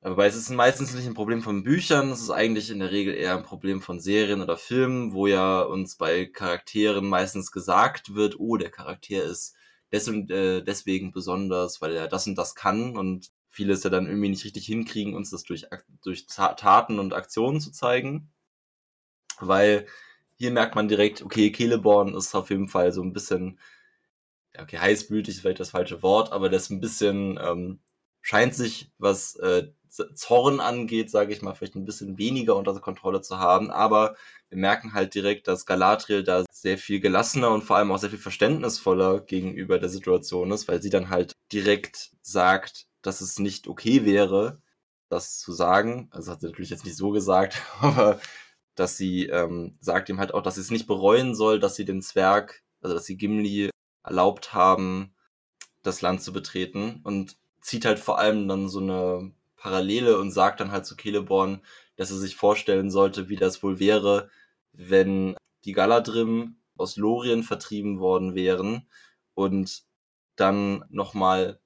[SPEAKER 1] wobei es ist meistens nicht ein Problem von Büchern, es ist eigentlich in der Regel eher ein Problem von Serien oder Filmen, wo ja uns bei Charakteren meistens gesagt wird, oh, der Charakter ist des äh, deswegen besonders, weil er das und das kann und viele es ja dann irgendwie nicht richtig hinkriegen, uns das durch, durch Ta- Taten und Aktionen zu zeigen. Weil hier merkt man direkt, okay, Celeborn ist auf jeden Fall so ein bisschen, okay, heißblütig ist vielleicht das falsche Wort, aber das ein bisschen, ähm, scheint sich, was äh, Zorn angeht, sage ich mal, vielleicht ein bisschen weniger unter Kontrolle zu haben, aber wir merken halt direkt, dass Galadriel da sehr viel gelassener und vor allem auch sehr viel verständnisvoller gegenüber der Situation ist, weil sie dann halt direkt sagt, dass es nicht okay wäre, das zu sagen. Also hat sie natürlich jetzt nicht so gesagt, aber dass sie ähm, sagt ihm halt auch, dass sie es nicht bereuen soll, dass sie den Zwerg, also dass sie Gimli erlaubt haben, das Land zu betreten und zieht halt vor allem dann so eine Parallele und sagt dann halt zu Celeborn, dass er sich vorstellen sollte, wie das wohl wäre, wenn die Galadrim aus Lorien vertrieben worden wären und dann nochmal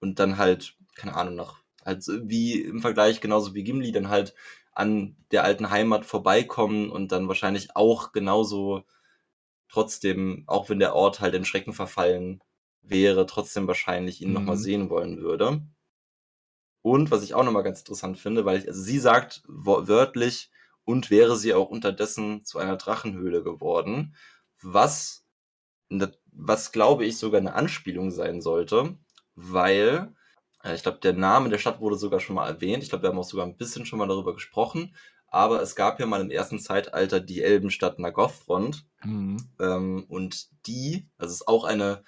[SPEAKER 1] und dann halt, keine Ahnung, nach, halt wie im Vergleich genauso wie Gimli dann halt an der alten Heimat vorbeikommen und dann wahrscheinlich auch genauso trotzdem, auch wenn der Ort halt in Schrecken verfallen wäre, trotzdem wahrscheinlich ihn mhm. nochmal sehen wollen würde. Und was ich auch nochmal ganz interessant finde, weil ich, also sie sagt wörtlich, und wäre sie auch unterdessen zu einer Drachenhöhle geworden, was, was glaube ich sogar eine Anspielung sein sollte, weil ich glaube, der Name der Stadt wurde sogar schon mal erwähnt. Ich glaube, wir haben auch sogar ein bisschen schon mal darüber gesprochen. Aber es gab ja mal im ersten Zeitalter die Elbenstadt Nagothrond. Mhm. Ähm, und die, also es ist auch eine,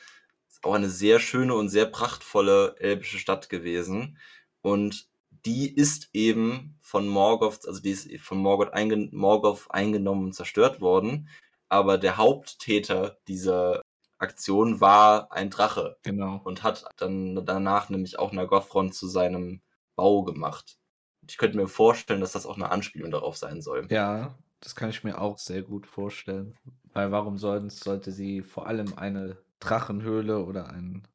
[SPEAKER 1] ist auch eine sehr schöne und sehr prachtvolle elbische Stadt gewesen. Und die ist eben von Morgoth, also die ist von Morgoth, eingen Morgoth eingenommen und zerstört worden. Aber der Haupttäter dieser Aktion war ein Drache.
[SPEAKER 2] Genau.
[SPEAKER 1] Und hat dann danach nämlich auch Nagothrond zu seinem Bau gemacht. Ich könnte mir vorstellen, dass das auch eine Anspielung darauf sein soll.
[SPEAKER 2] Ja, das kann ich mir auch sehr gut vorstellen. Weil warum sonst sollte sie vor allem eine Drachenhöhle oder ein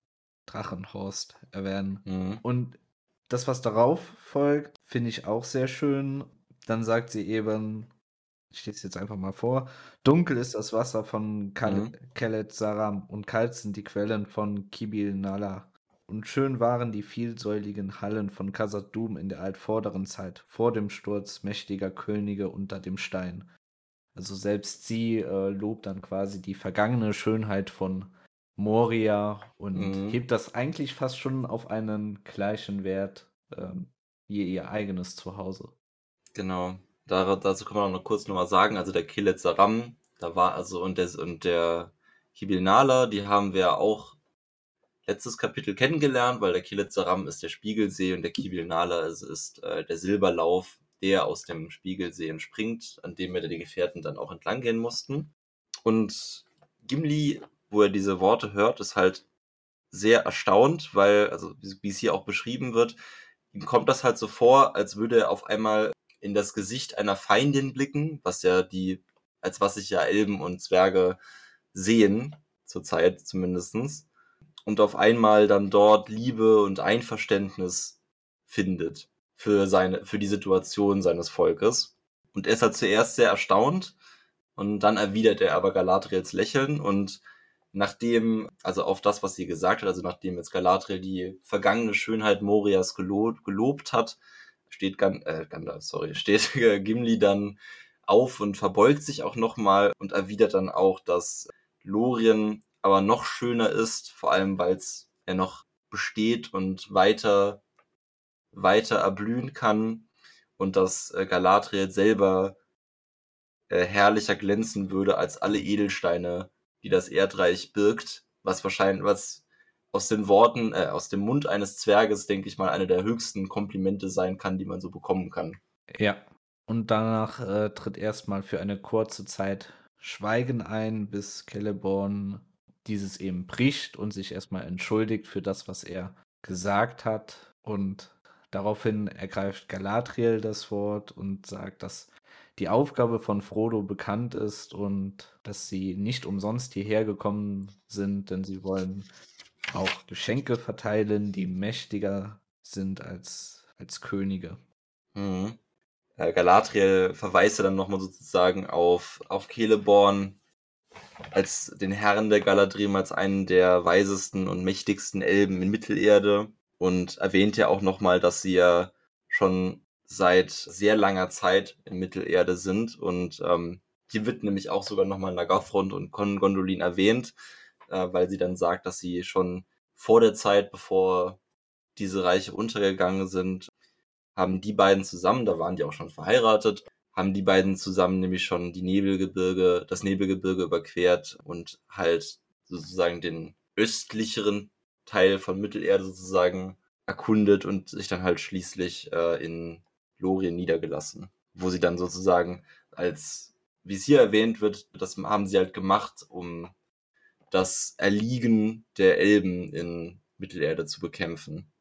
[SPEAKER 2] Drachenhorst erwähnen? Mhm. Und das, was darauf folgt, finde ich auch sehr schön. Dann sagt sie eben, ich lese es jetzt einfach mal vor, dunkel ist das Wasser von Kal mhm. Kelet Saram und kalt sind die Quellen von Kibil Nala. Und schön waren die vielsäuligen Hallen von Khazad-dûm in der altvorderen Zeit, vor dem Sturz mächtiger Könige unter dem Stein. Also selbst sie äh, lobt dann quasi die vergangene Schönheit von Moria und mhm. hebt das eigentlich fast schon auf einen gleichen Wert ähm, wie ihr eigenes Zuhause.
[SPEAKER 1] Genau. Da, dazu kann man auch noch kurz nochmal sagen, also der Kilet Saram, da war also und der, und der Hibil Nala, die haben wir auch letztes Kapitel kennengelernt, weil der Kilet Saram ist der Spiegelsee und der Kibil Nala ist, ist äh, der Silberlauf, der aus dem Spiegelsee entspringt, an dem wir die Gefährten dann auch entlang gehen mussten. Und Gimli wo er diese Worte hört, ist halt sehr erstaunt, weil, also wie es hier auch beschrieben wird, ihm kommt das halt so vor, als würde er auf einmal in das Gesicht einer Feindin blicken, was ja die, als was sich ja Elben und Zwerge sehen, zurzeit zumindestens, und auf einmal dann dort Liebe und Einverständnis findet für seine, für die Situation seines Volkes. Und er ist halt zuerst sehr erstaunt und dann erwidert er aber Galadriels Lächeln und nachdem, also auf das, was sie gesagt hat, also nachdem jetzt Galadriel die vergangene Schönheit Morias gelobt, gelobt hat, steht Gan äh, Gandalf, sorry, steht Gimli dann auf und verbeugt sich auch nochmal und erwidert dann auch, dass Lorien aber noch schöner ist, vor allem weil es er noch besteht und weiter, weiter erblühen kann und dass äh, Galadriel selber äh, herrlicher glänzen würde als alle Edelsteine, die das Erdreich birgt, was wahrscheinlich, was aus den Worten, äh, aus dem Mund eines Zwerges, denke ich mal, eine der höchsten Komplimente sein kann, die man so bekommen kann.
[SPEAKER 2] Ja. Und danach äh, tritt erstmal für eine kurze Zeit Schweigen ein, bis Celeborn dieses eben bricht und sich erstmal entschuldigt für das, was er gesagt hat. Und daraufhin ergreift Galadriel das Wort und sagt, dass die Aufgabe von Frodo bekannt ist und dass sie nicht umsonst hierher gekommen sind, denn sie wollen auch Geschenke verteilen, die mächtiger sind als, als Könige.
[SPEAKER 1] Mhm. Äh, Galadriel verweist dann nochmal sozusagen auf, auf Celeborn als den Herrn der Galadrim, als einen der weisesten und mächtigsten Elben in Mittelerde und erwähnt ja auch nochmal, dass sie ja schon seit sehr langer Zeit in Mittelerde sind. Und ähm, hier wird nämlich auch sogar nochmal Nagafront und Gondolin erwähnt, äh, weil sie dann sagt, dass sie schon vor der Zeit, bevor diese Reiche untergegangen sind, haben die beiden zusammen, da waren die auch schon verheiratet, haben die beiden zusammen nämlich schon die Nebelgebirge, das Nebelgebirge überquert und halt sozusagen den östlicheren Teil von Mittelerde sozusagen erkundet und sich dann halt schließlich äh, in Lorien niedergelassen, wo sie dann sozusagen als, wie es hier erwähnt wird, das haben sie halt gemacht, um das Erliegen der Elben in Mittelerde zu bekämpfen.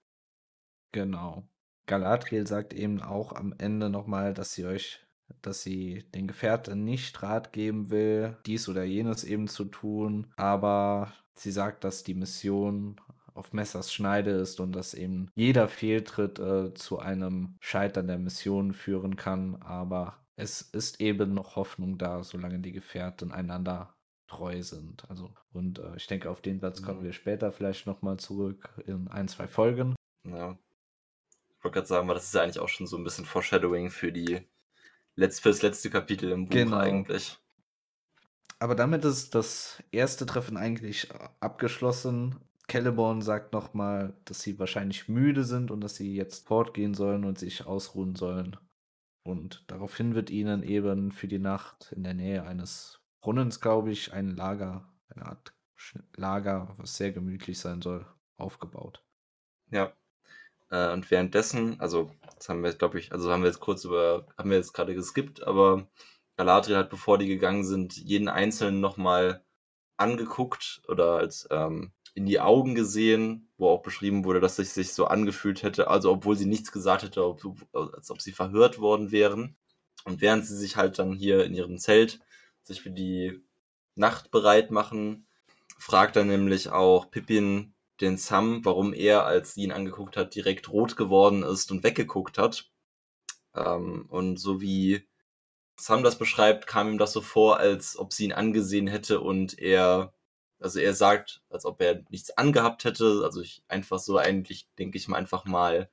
[SPEAKER 2] Genau. Galadriel sagt eben auch am Ende nochmal, dass sie euch dass sie den Gefährten nicht Rat geben will, dies oder jenes eben zu tun, aber sie sagt, dass die Mission auf Messers Schneide ist und dass eben jeder Fehltritt äh, zu einem Scheitern der Mission führen kann, aber es ist eben noch Hoffnung da, solange die Gefährten einander treu sind. Also, und äh, ich denke, auf den Satz kommen wir später vielleicht nochmal zurück in ein, zwei Folgen.
[SPEAKER 1] Ja. Ich wollte gerade sagen, weil das ist ja eigentlich auch schon so ein bisschen Foreshadowing für die Letz fürs letzte Kapitel im Buch genau. eigentlich.
[SPEAKER 2] Aber damit ist das erste Treffen eigentlich äh, abgeschlossen. Celeborn sagt nochmal, dass sie wahrscheinlich müde sind und dass sie jetzt fortgehen sollen und sich ausruhen sollen. Und daraufhin wird ihnen eben für die Nacht in der Nähe eines Brunnens, glaube ich, ein Lager, eine Art Lager, was sehr gemütlich sein soll, aufgebaut.
[SPEAKER 1] Ja. Äh, und währenddessen, also das haben wir jetzt, glaube ich, also haben wir jetzt kurz über, haben wir jetzt gerade geskippt, aber Galadriel hat, bevor die gegangen sind, jeden Einzelnen nochmal angeguckt oder als ähm, in die Augen gesehen, wo auch beschrieben wurde, dass es sich so angefühlt hätte, also obwohl sie nichts gesagt hätte, ob, als ob sie verhört worden wären. Und während sie sich halt dann hier in ihrem Zelt sich für die Nacht bereit machen, fragt er nämlich auch Pippin den Sam, warum er, als sie ihn angeguckt hat, direkt rot geworden ist und weggeguckt hat. Ähm, und so wie Sam das beschreibt, kam ihm das so vor, als ob sie ihn angesehen hätte und er, also er sagt, als ob er nichts angehabt hätte. Also ich einfach so eigentlich, denke ich mal, einfach mal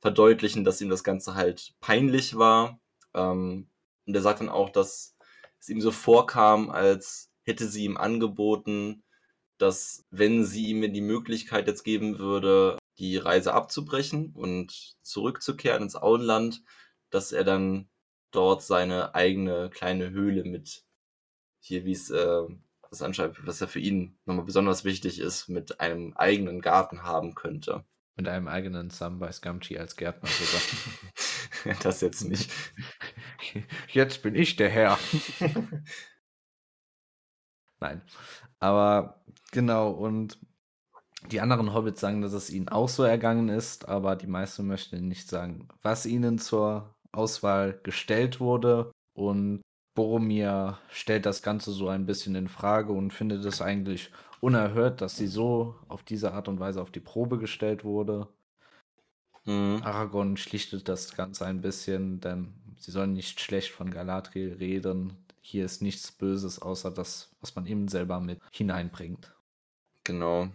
[SPEAKER 1] verdeutlichen, dass ihm das Ganze halt peinlich war. Ähm, und er sagt dann auch, dass es ihm so vorkam, als hätte sie ihm angeboten, dass wenn sie ihm die Möglichkeit jetzt geben würde, die Reise abzubrechen und zurückzukehren ins Auenland, dass er dann dort seine eigene kleine Höhle mit hier, wie es äh, das anscheinend, was ja für ihn nochmal besonders wichtig ist, mit einem eigenen Garten haben könnte.
[SPEAKER 2] Mit einem eigenen Samwise Gamgee als Gärtner
[SPEAKER 1] sogar. das jetzt nicht.
[SPEAKER 2] Jetzt bin ich der Herr. Nein. Aber genau, und die anderen Hobbits sagen, dass es ihnen auch so ergangen ist, aber die meisten möchten nicht sagen, was ihnen zur Auswahl gestellt wurde. Und Boromir stellt das Ganze so ein bisschen in Frage und findet es eigentlich unerhört, dass sie so auf diese Art und Weise auf die Probe gestellt wurde. Mhm. Aragorn schlichtet das Ganze ein bisschen, denn sie sollen nicht schlecht von Galadriel reden. Hier ist nichts Böses, außer das, was man eben selber mit hineinbringt.
[SPEAKER 1] Genau.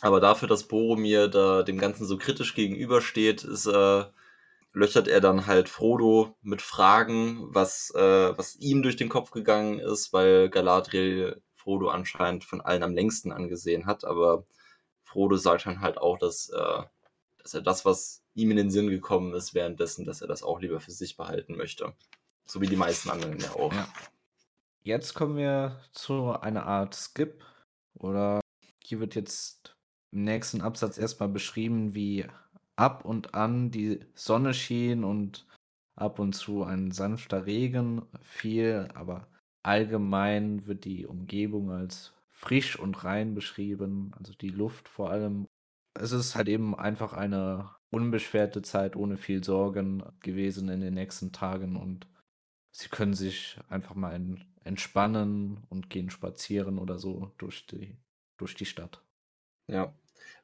[SPEAKER 1] Aber dafür, dass Boromir da dem Ganzen so kritisch gegenübersteht, ist, äh, löchert er dann halt Frodo mit Fragen, was, äh, was ihm durch den Kopf gegangen ist, weil Galadriel Frodo anscheinend von allen am längsten angesehen hat. Aber Frodo sagt dann halt auch, dass, äh, dass er das, was ihm in den Sinn gekommen ist, währenddessen, dass er das auch lieber für sich behalten möchte. So wie die meisten anderen ja auch. Ja.
[SPEAKER 2] Jetzt kommen wir zu einer Art Skip. Oder hier wird jetzt im nächsten Absatz erstmal beschrieben, wie ab und an die Sonne schien und ab und zu ein sanfter Regen fiel, aber allgemein wird die Umgebung als frisch und rein beschrieben, also die Luft vor allem. Es ist halt eben einfach eine unbeschwerte Zeit ohne viel Sorgen gewesen in den nächsten Tagen und sie können sich einfach mal entspannen und gehen spazieren oder so durch die, durch die Stadt.
[SPEAKER 1] Ja,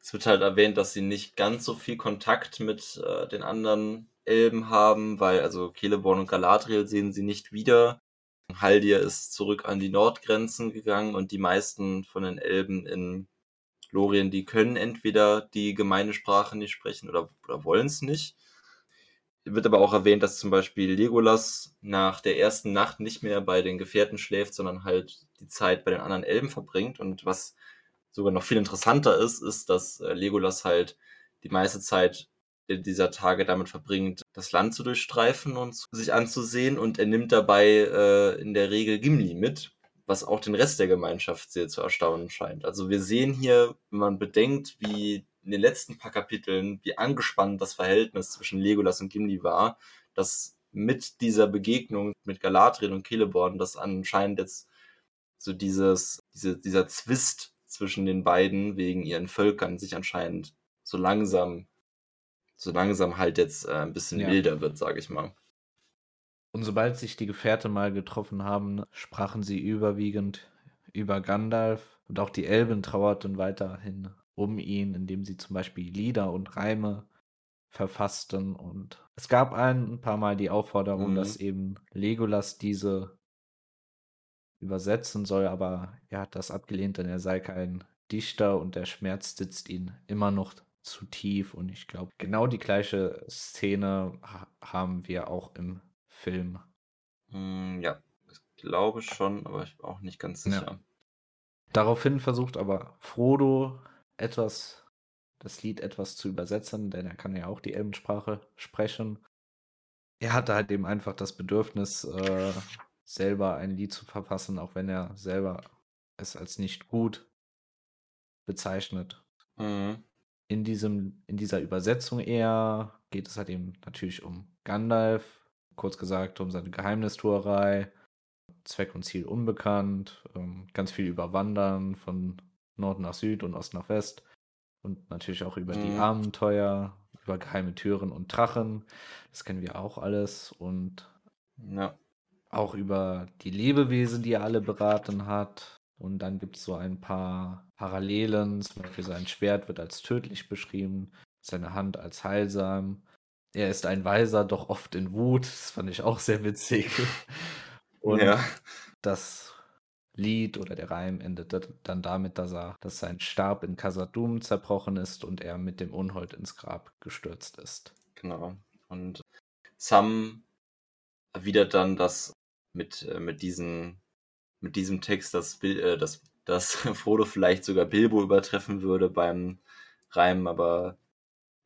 [SPEAKER 1] es wird halt erwähnt, dass sie nicht ganz so viel Kontakt mit äh, den anderen Elben haben, weil also Celeborn und Galadriel sehen sie nicht wieder. Haldir ist zurück an die Nordgrenzen gegangen und die meisten von den Elben in Lorien, die können entweder die gemeine Sprache nicht sprechen oder, oder wollen es nicht. Wird aber auch erwähnt, dass zum Beispiel Legolas nach der ersten Nacht nicht mehr bei den Gefährten schläft, sondern halt die Zeit bei den anderen Elben verbringt. Und was sogar noch viel interessanter ist, ist, dass äh, Legolas halt die meiste Zeit dieser Tage damit verbringt, das Land zu durchstreifen und sich anzusehen. Und er nimmt dabei äh, in der Regel Gimli mit, was auch den Rest der Gemeinschaft sehr zu erstaunen scheint. Also wir sehen hier, wenn man bedenkt, wie in den letzten paar Kapiteln, wie angespannt das Verhältnis zwischen Legolas und Gimli war, dass mit dieser Begegnung mit Galadriel und Celeborn, das anscheinend jetzt so dieses, diese, dieser Zwist zwischen den beiden wegen ihren Völkern sich anscheinend so langsam, so langsam halt jetzt äh, ein bisschen ja. milder wird, sage ich mal.
[SPEAKER 2] Und sobald sich die Gefährte mal getroffen haben, sprachen sie überwiegend über Gandalf und auch die Elben trauerten weiterhin um ihn, indem sie zum Beispiel Lieder und Reime verfassten. Und es gab ein paar Mal die Aufforderung, mhm. dass eben Legolas diese übersetzen soll, aber er hat das abgelehnt, denn er sei kein Dichter und der Schmerz sitzt ihn immer noch zu tief. Und ich glaube, genau die gleiche Szene haben wir auch im Film.
[SPEAKER 1] Mm, ja, ich glaube schon, aber ich bin auch nicht ganz sicher. Ja.
[SPEAKER 2] Daraufhin versucht aber Frodo etwas, das Lied etwas zu übersetzen, denn er kann ja auch die Elbensprache sprechen. Er hatte halt eben einfach das Bedürfnis, äh, selber ein Lied zu verfassen, auch wenn er selber es als nicht gut bezeichnet. Mhm. In, diesem, in dieser Übersetzung eher geht es halt eben natürlich um Gandalf, kurz gesagt um seine Geheimnistuerei, Zweck und Ziel unbekannt, ähm, ganz viel über Wandern von Nord nach Süd und Ost nach West und natürlich auch über mhm. die Abenteuer, über geheime Türen und Drachen. Das kennen wir auch alles und ja. auch über die Lebewesen, die er alle beraten hat. Und dann gibt es so ein paar Parallelen, zum Beispiel sein Schwert wird als tödlich beschrieben, seine Hand als heilsam er ist ein Weiser, doch oft in Wut. Das fand ich auch sehr witzig. Und ja. das Lied oder der Reim endet dann damit, dass er, dass sein Stab in Kasadum zerbrochen ist und er mit dem Unhold ins Grab gestürzt ist.
[SPEAKER 1] Genau. Und Sam erwidert dann, dass mit, äh, mit, diesen, mit diesem Text, dass, äh, dass, dass Frodo vielleicht sogar Bilbo übertreffen würde beim Reim, aber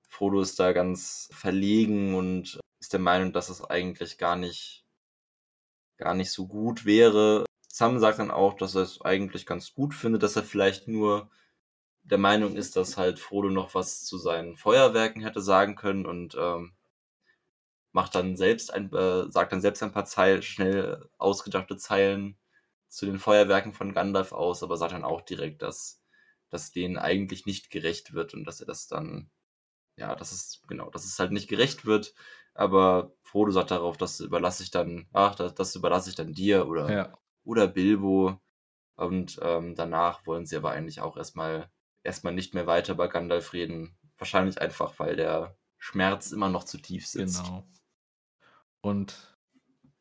[SPEAKER 1] Frodo ist da ganz verlegen und ist der Meinung, dass es eigentlich gar nicht, gar nicht so gut wäre. Sam sagt dann auch, dass er es eigentlich ganz gut findet, dass er vielleicht nur der Meinung ist, dass halt Frodo noch was zu seinen Feuerwerken hätte sagen können und ähm, macht dann selbst ein, äh, sagt dann selbst ein paar Zeilen, schnell ausgedachte Zeilen zu den Feuerwerken von Gandalf aus, aber sagt dann auch direkt, dass, dass denen eigentlich nicht gerecht wird und dass er das dann ja, dass es, genau, dass es halt nicht gerecht wird. Aber Frodo sagt darauf, das überlasse ich dann, ach, das, das überlasse ich dann dir oder, ja. oder Bilbo. Und ähm, danach wollen sie aber eigentlich auch erstmal erstmal nicht mehr weiter bei Gandalf reden. Wahrscheinlich einfach, weil der Schmerz immer noch zu tief sitzt. Genau.
[SPEAKER 2] Und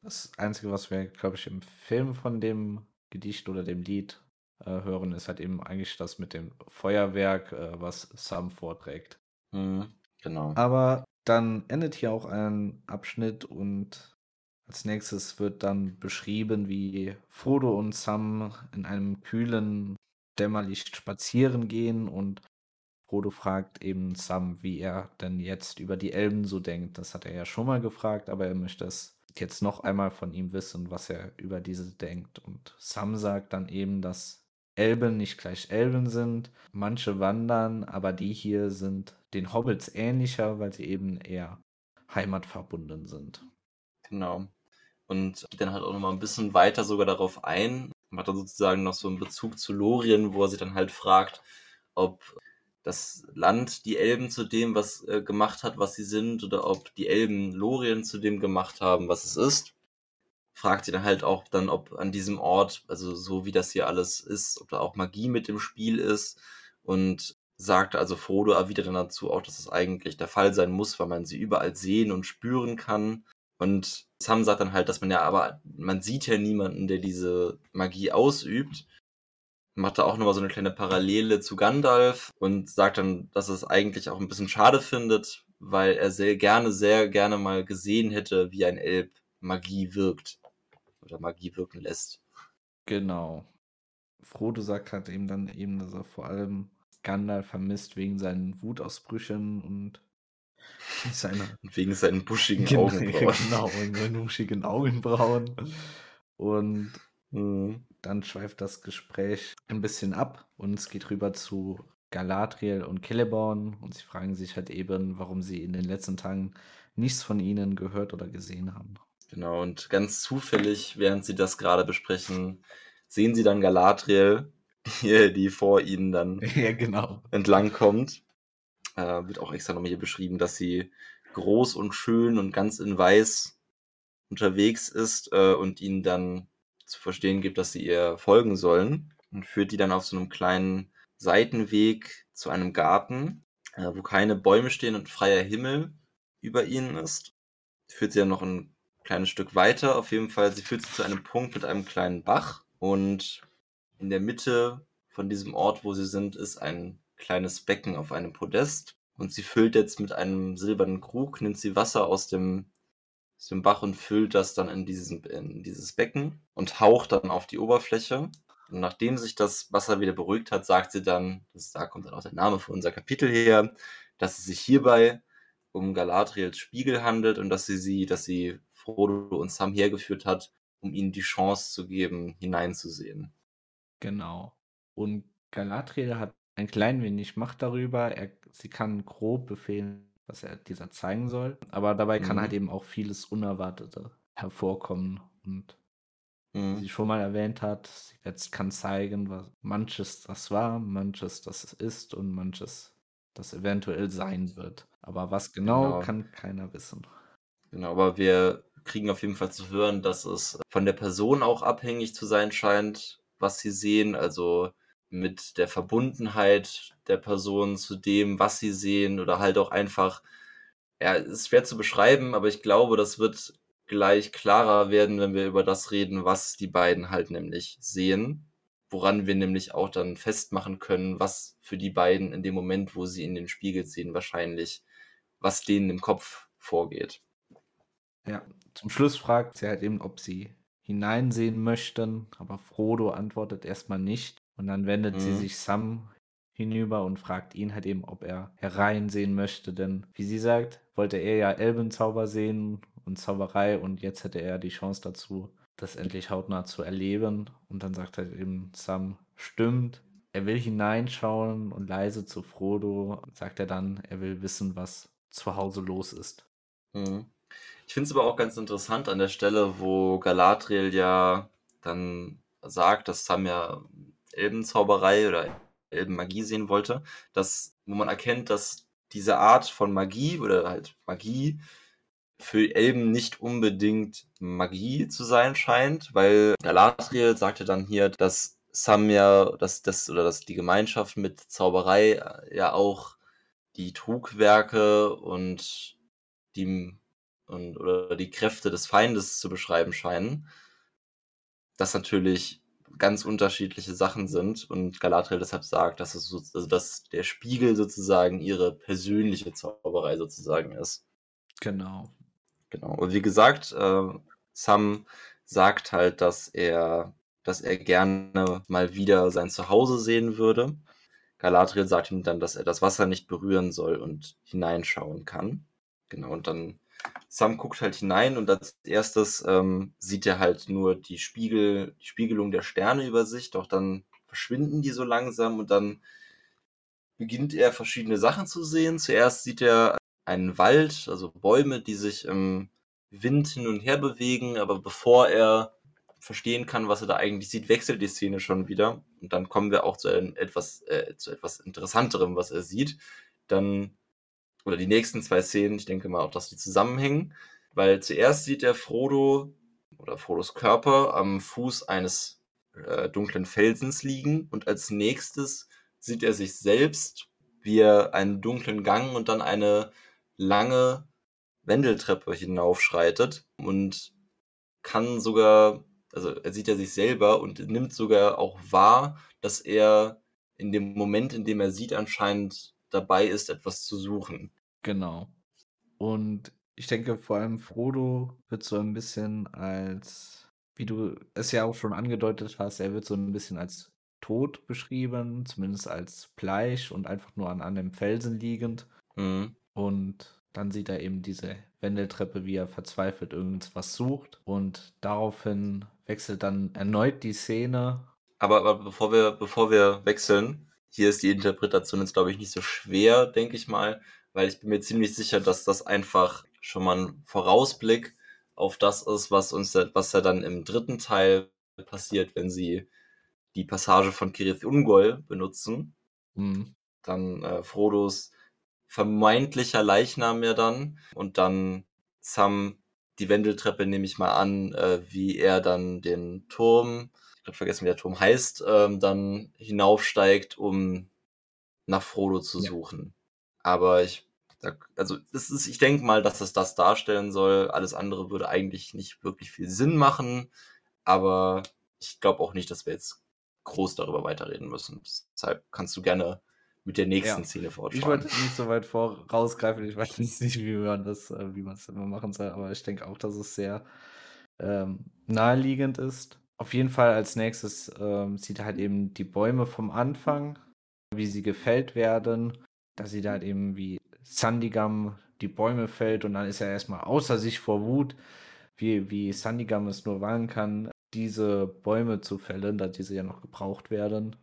[SPEAKER 2] das Einzige, was wir, glaube ich, im Film von dem Gedicht oder dem Lied äh, hören, ist halt eben eigentlich das mit dem Feuerwerk, äh, was Sam vorträgt.
[SPEAKER 1] Mhm, genau.
[SPEAKER 2] Aber dann endet hier auch ein Abschnitt und als nächstes wird dann beschrieben, wie Frodo und Sam in einem kühlen Dämmerlicht spazieren gehen und Frodo fragt eben Sam, wie er denn jetzt über die Elben so denkt. Das hat er ja schon mal gefragt, aber er möchte es jetzt noch einmal von ihm wissen, was er über diese denkt. Und Sam sagt dann eben, dass Elben nicht gleich Elben sind. Manche wandern, aber die hier sind den Hobbits ähnlicher, weil sie eben eher heimatverbunden sind.
[SPEAKER 1] Genau. Und geht dann halt auch nochmal ein bisschen weiter sogar darauf ein. Man hat dann sozusagen noch so einen Bezug zu Lorien, wo er sich dann halt fragt, ob das Land die Elben zu dem was äh, gemacht hat, was sie sind, oder ob die Elben Lorien zu dem gemacht haben, was es ist. Fragt sie dann halt auch dann, ob an diesem Ort, also so wie das hier alles ist, ob da auch Magie mit dem Spiel ist. Und sagt also Frodo erwidert dann dazu auch, dass es eigentlich der Fall sein muss, weil man sie überall sehen und spüren kann. Und Sam sagt dann halt, dass man ja aber, man sieht ja niemanden, der diese Magie ausübt. Macht da auch nochmal so eine kleine Parallele zu Gandalf und sagt dann, dass es eigentlich auch ein bisschen schade findet, weil er sehr gerne, sehr gerne mal gesehen hätte, wie ein Elb Magie wirkt. Oder Magie wirken lässt.
[SPEAKER 2] Genau. Frodo sagt halt eben dann eben, dass er vor allem Gandalf vermisst wegen seinen Wutausbrüchen und
[SPEAKER 1] seiner wegen seinen buschigen genau, Augenbrauen.
[SPEAKER 2] Genau, wegen seinen buschigen Augenbrauen. Und mhm. dann schweift das Gespräch ein bisschen ab und es geht rüber zu Galadriel und Celeborn und sie fragen sich halt eben, warum sie in den letzten Tagen nichts von ihnen gehört oder gesehen haben.
[SPEAKER 1] Genau, und ganz zufällig, während sie das gerade besprechen, sehen sie dann Galadriel die, vor ihnen dann
[SPEAKER 2] ja, genau.
[SPEAKER 1] entlang kommt. Äh, wird auch extra nochmal hier beschrieben, dass sie groß und schön und ganz in weiß unterwegs ist äh, und ihnen dann zu verstehen gibt, dass sie ihr folgen sollen und führt die dann auf so einem kleinen Seitenweg zu einem Garten, äh, wo keine Bäume stehen und freier Himmel über ihnen ist. Führt sie dann noch ein kleines Stück weiter. Auf jeden Fall, sie führt sie zu einem Punkt mit einem kleinen Bach und in der Mitte von diesem Ort, wo sie sind, ist ein kleines Becken auf einem Podest. Und sie füllt jetzt mit einem silbernen Krug, nimmt sie Wasser aus dem, aus dem Bach und füllt das dann in, diesen, in dieses Becken und haucht dann auf die Oberfläche. Und nachdem sich das Wasser wieder beruhigt hat, sagt sie dann, das, da kommt dann auch der Name für unser Kapitel her, dass es sich hierbei um Galadriels Spiegel handelt und dass sie sie, dass sie Frodo und Sam hergeführt hat, um ihnen die Chance zu geben, hineinzusehen.
[SPEAKER 2] Genau. Und Galadriel hat ein klein wenig Macht darüber. Er, sie kann grob befehlen, was er dieser zeigen soll. Aber dabei kann halt
[SPEAKER 1] Mhm.
[SPEAKER 2] eben auch vieles Unerwartete hervorkommen. Und wie
[SPEAKER 1] Mhm.
[SPEAKER 2] sie schon mal erwähnt hat, sie jetzt kann zeigen, was manches das war, manches das ist und manches das eventuell sein wird. Aber was genau,
[SPEAKER 1] Genau.
[SPEAKER 2] kann keiner wissen.
[SPEAKER 1] Genau, aber wir kriegen auf jeden Fall zu hören, dass es von der Person auch abhängig zu sein scheint, was sie sehen. Also mit der Verbundenheit der Person zu dem, was sie sehen oder halt auch einfach, ja, es ist schwer zu beschreiben, aber ich glaube, das wird gleich klarer werden, wenn wir über das reden, was die beiden halt nämlich sehen, woran wir nämlich auch dann festmachen können, was für die beiden in dem Moment, wo sie in den Spiegel sehen, wahrscheinlich, was denen im Kopf vorgeht.
[SPEAKER 2] Ja, zum Schluss fragt sie halt eben, ob sie hineinsehen möchten, aber Frodo antwortet erstmal nicht. Und dann wendet sie
[SPEAKER 1] Mhm.
[SPEAKER 2] sich Sam hinüber und fragt ihn halt eben, ob er hereinsehen möchte. Denn, wie sie sagt, wollte er ja Elbenzauber sehen und Zauberei und jetzt hätte er die Chance dazu, das endlich hautnah zu erleben. Und dann sagt halt eben Sam, stimmt. Er will hineinschauen und leise zu Frodo sagt er dann, er will wissen, was zu Hause los ist.
[SPEAKER 1] Mhm. Ich finde es aber auch ganz interessant an der Stelle, wo Galadriel ja dann sagt, dass Sam ja Elbenzauberei oder Elbenmagie sehen wollte, dass, wo man erkennt, dass diese Art von Magie oder halt Magie für Elben nicht unbedingt Magie zu sein scheint, weil Galadriel sagte dann hier, dass Sam ja, dass das oder dass die Gemeinschaft mit Zauberei ja auch die Trugwerke und die und oder die Kräfte des Feindes zu beschreiben scheinen. Das natürlich ganz unterschiedliche Sachen sind und Galadriel deshalb sagt, dass es so, also dass der Spiegel sozusagen ihre persönliche Zauberei sozusagen ist.
[SPEAKER 2] Genau.
[SPEAKER 1] Genau. Und wie gesagt, äh, Sam sagt halt, dass er, dass er gerne mal wieder sein Zuhause sehen würde. Galadriel sagt ihm dann, dass er das Wasser nicht berühren soll und hineinschauen kann. Genau, und dann Sam guckt halt hinein und als erstes ähm, sieht er halt nur die Spiegel, die Spiegelung der Sterne über sich, doch dann verschwinden die so langsam und dann beginnt er verschiedene Sachen zu sehen. Zuerst sieht er einen Wald, also Bäume, die sich im Wind hin und her bewegen, aber bevor er verstehen kann, was er da eigentlich sieht, wechselt die Szene schon wieder. Und dann kommen wir auch zu etwas, äh, zu etwas Interessanterem, was er sieht. Dann, oder die nächsten zwei Szenen, ich denke mal auch, dass die zusammenhängen, weil zuerst sieht er Frodo oder Frodos Körper am Fuß eines äh, dunklen Felsens liegen und als nächstes sieht er sich selbst, wie er einen dunklen Gang und dann eine lange Wendeltreppe hinaufschreitet und kann sogar, also er sieht ja sich selber und nimmt sogar auch wahr, dass er in dem Moment, in dem er sieht, anscheinend dabei ist, etwas zu suchen.
[SPEAKER 2] Genau. Und ich denke, vor allem Frodo wird so ein bisschen als, wie du es ja auch schon angedeutet hast, er wird so ein bisschen als tot beschrieben, zumindest als bleich und einfach nur an einem Felsen liegend.
[SPEAKER 1] Mhm.
[SPEAKER 2] Und dann sieht er eben diese Wendeltreppe, wie er verzweifelt irgendwas sucht. Und daraufhin wechselt dann erneut die Szene.
[SPEAKER 1] Aber, aber bevor wir, bevor wir wechseln, hier ist die Interpretation jetzt, glaube ich, nicht so schwer, denke ich mal, weil ich bin mir ziemlich sicher, dass das einfach schon mal ein Vorausblick auf das ist, was uns, was ja dann im dritten Teil passiert, wenn sie die Passage von Kirith Ungol benutzen.
[SPEAKER 2] Hm,
[SPEAKER 1] Dann äh, Frodos vermeintlicher Leichnam ja dann und dann Sam die Wendeltreppe, nehme ich mal an, äh, wie er dann den Turm, ich habe vergessen, wie der Turm heißt, ähm, dann hinaufsteigt, um nach Frodo zu ja. suchen. Aber ich, also das ist, ich denke mal, dass es das darstellen soll. Alles andere würde eigentlich nicht wirklich viel Sinn machen. Aber ich glaube auch nicht, dass wir jetzt groß darüber weiterreden müssen. Deshalb kannst du gerne mit der nächsten ja. Szene fortfahren.
[SPEAKER 2] Ich wollte nicht so weit vorausgreifen. Ich weiß nicht, wie man das, äh, wie man es immer machen soll, aber ich denke auch, dass es sehr ähm, naheliegend ist. Auf jeden Fall als nächstes ähm, sieht halt eben die Bäume vom Anfang, wie sie gefällt werden. Da sieht halt eben, wie Sandigam die Bäume fällt und dann ist er erstmal außer sich vor Wut, wie, wie Sandigam es nur wagen kann, diese Bäume zu fällen, da diese ja noch gebraucht werden.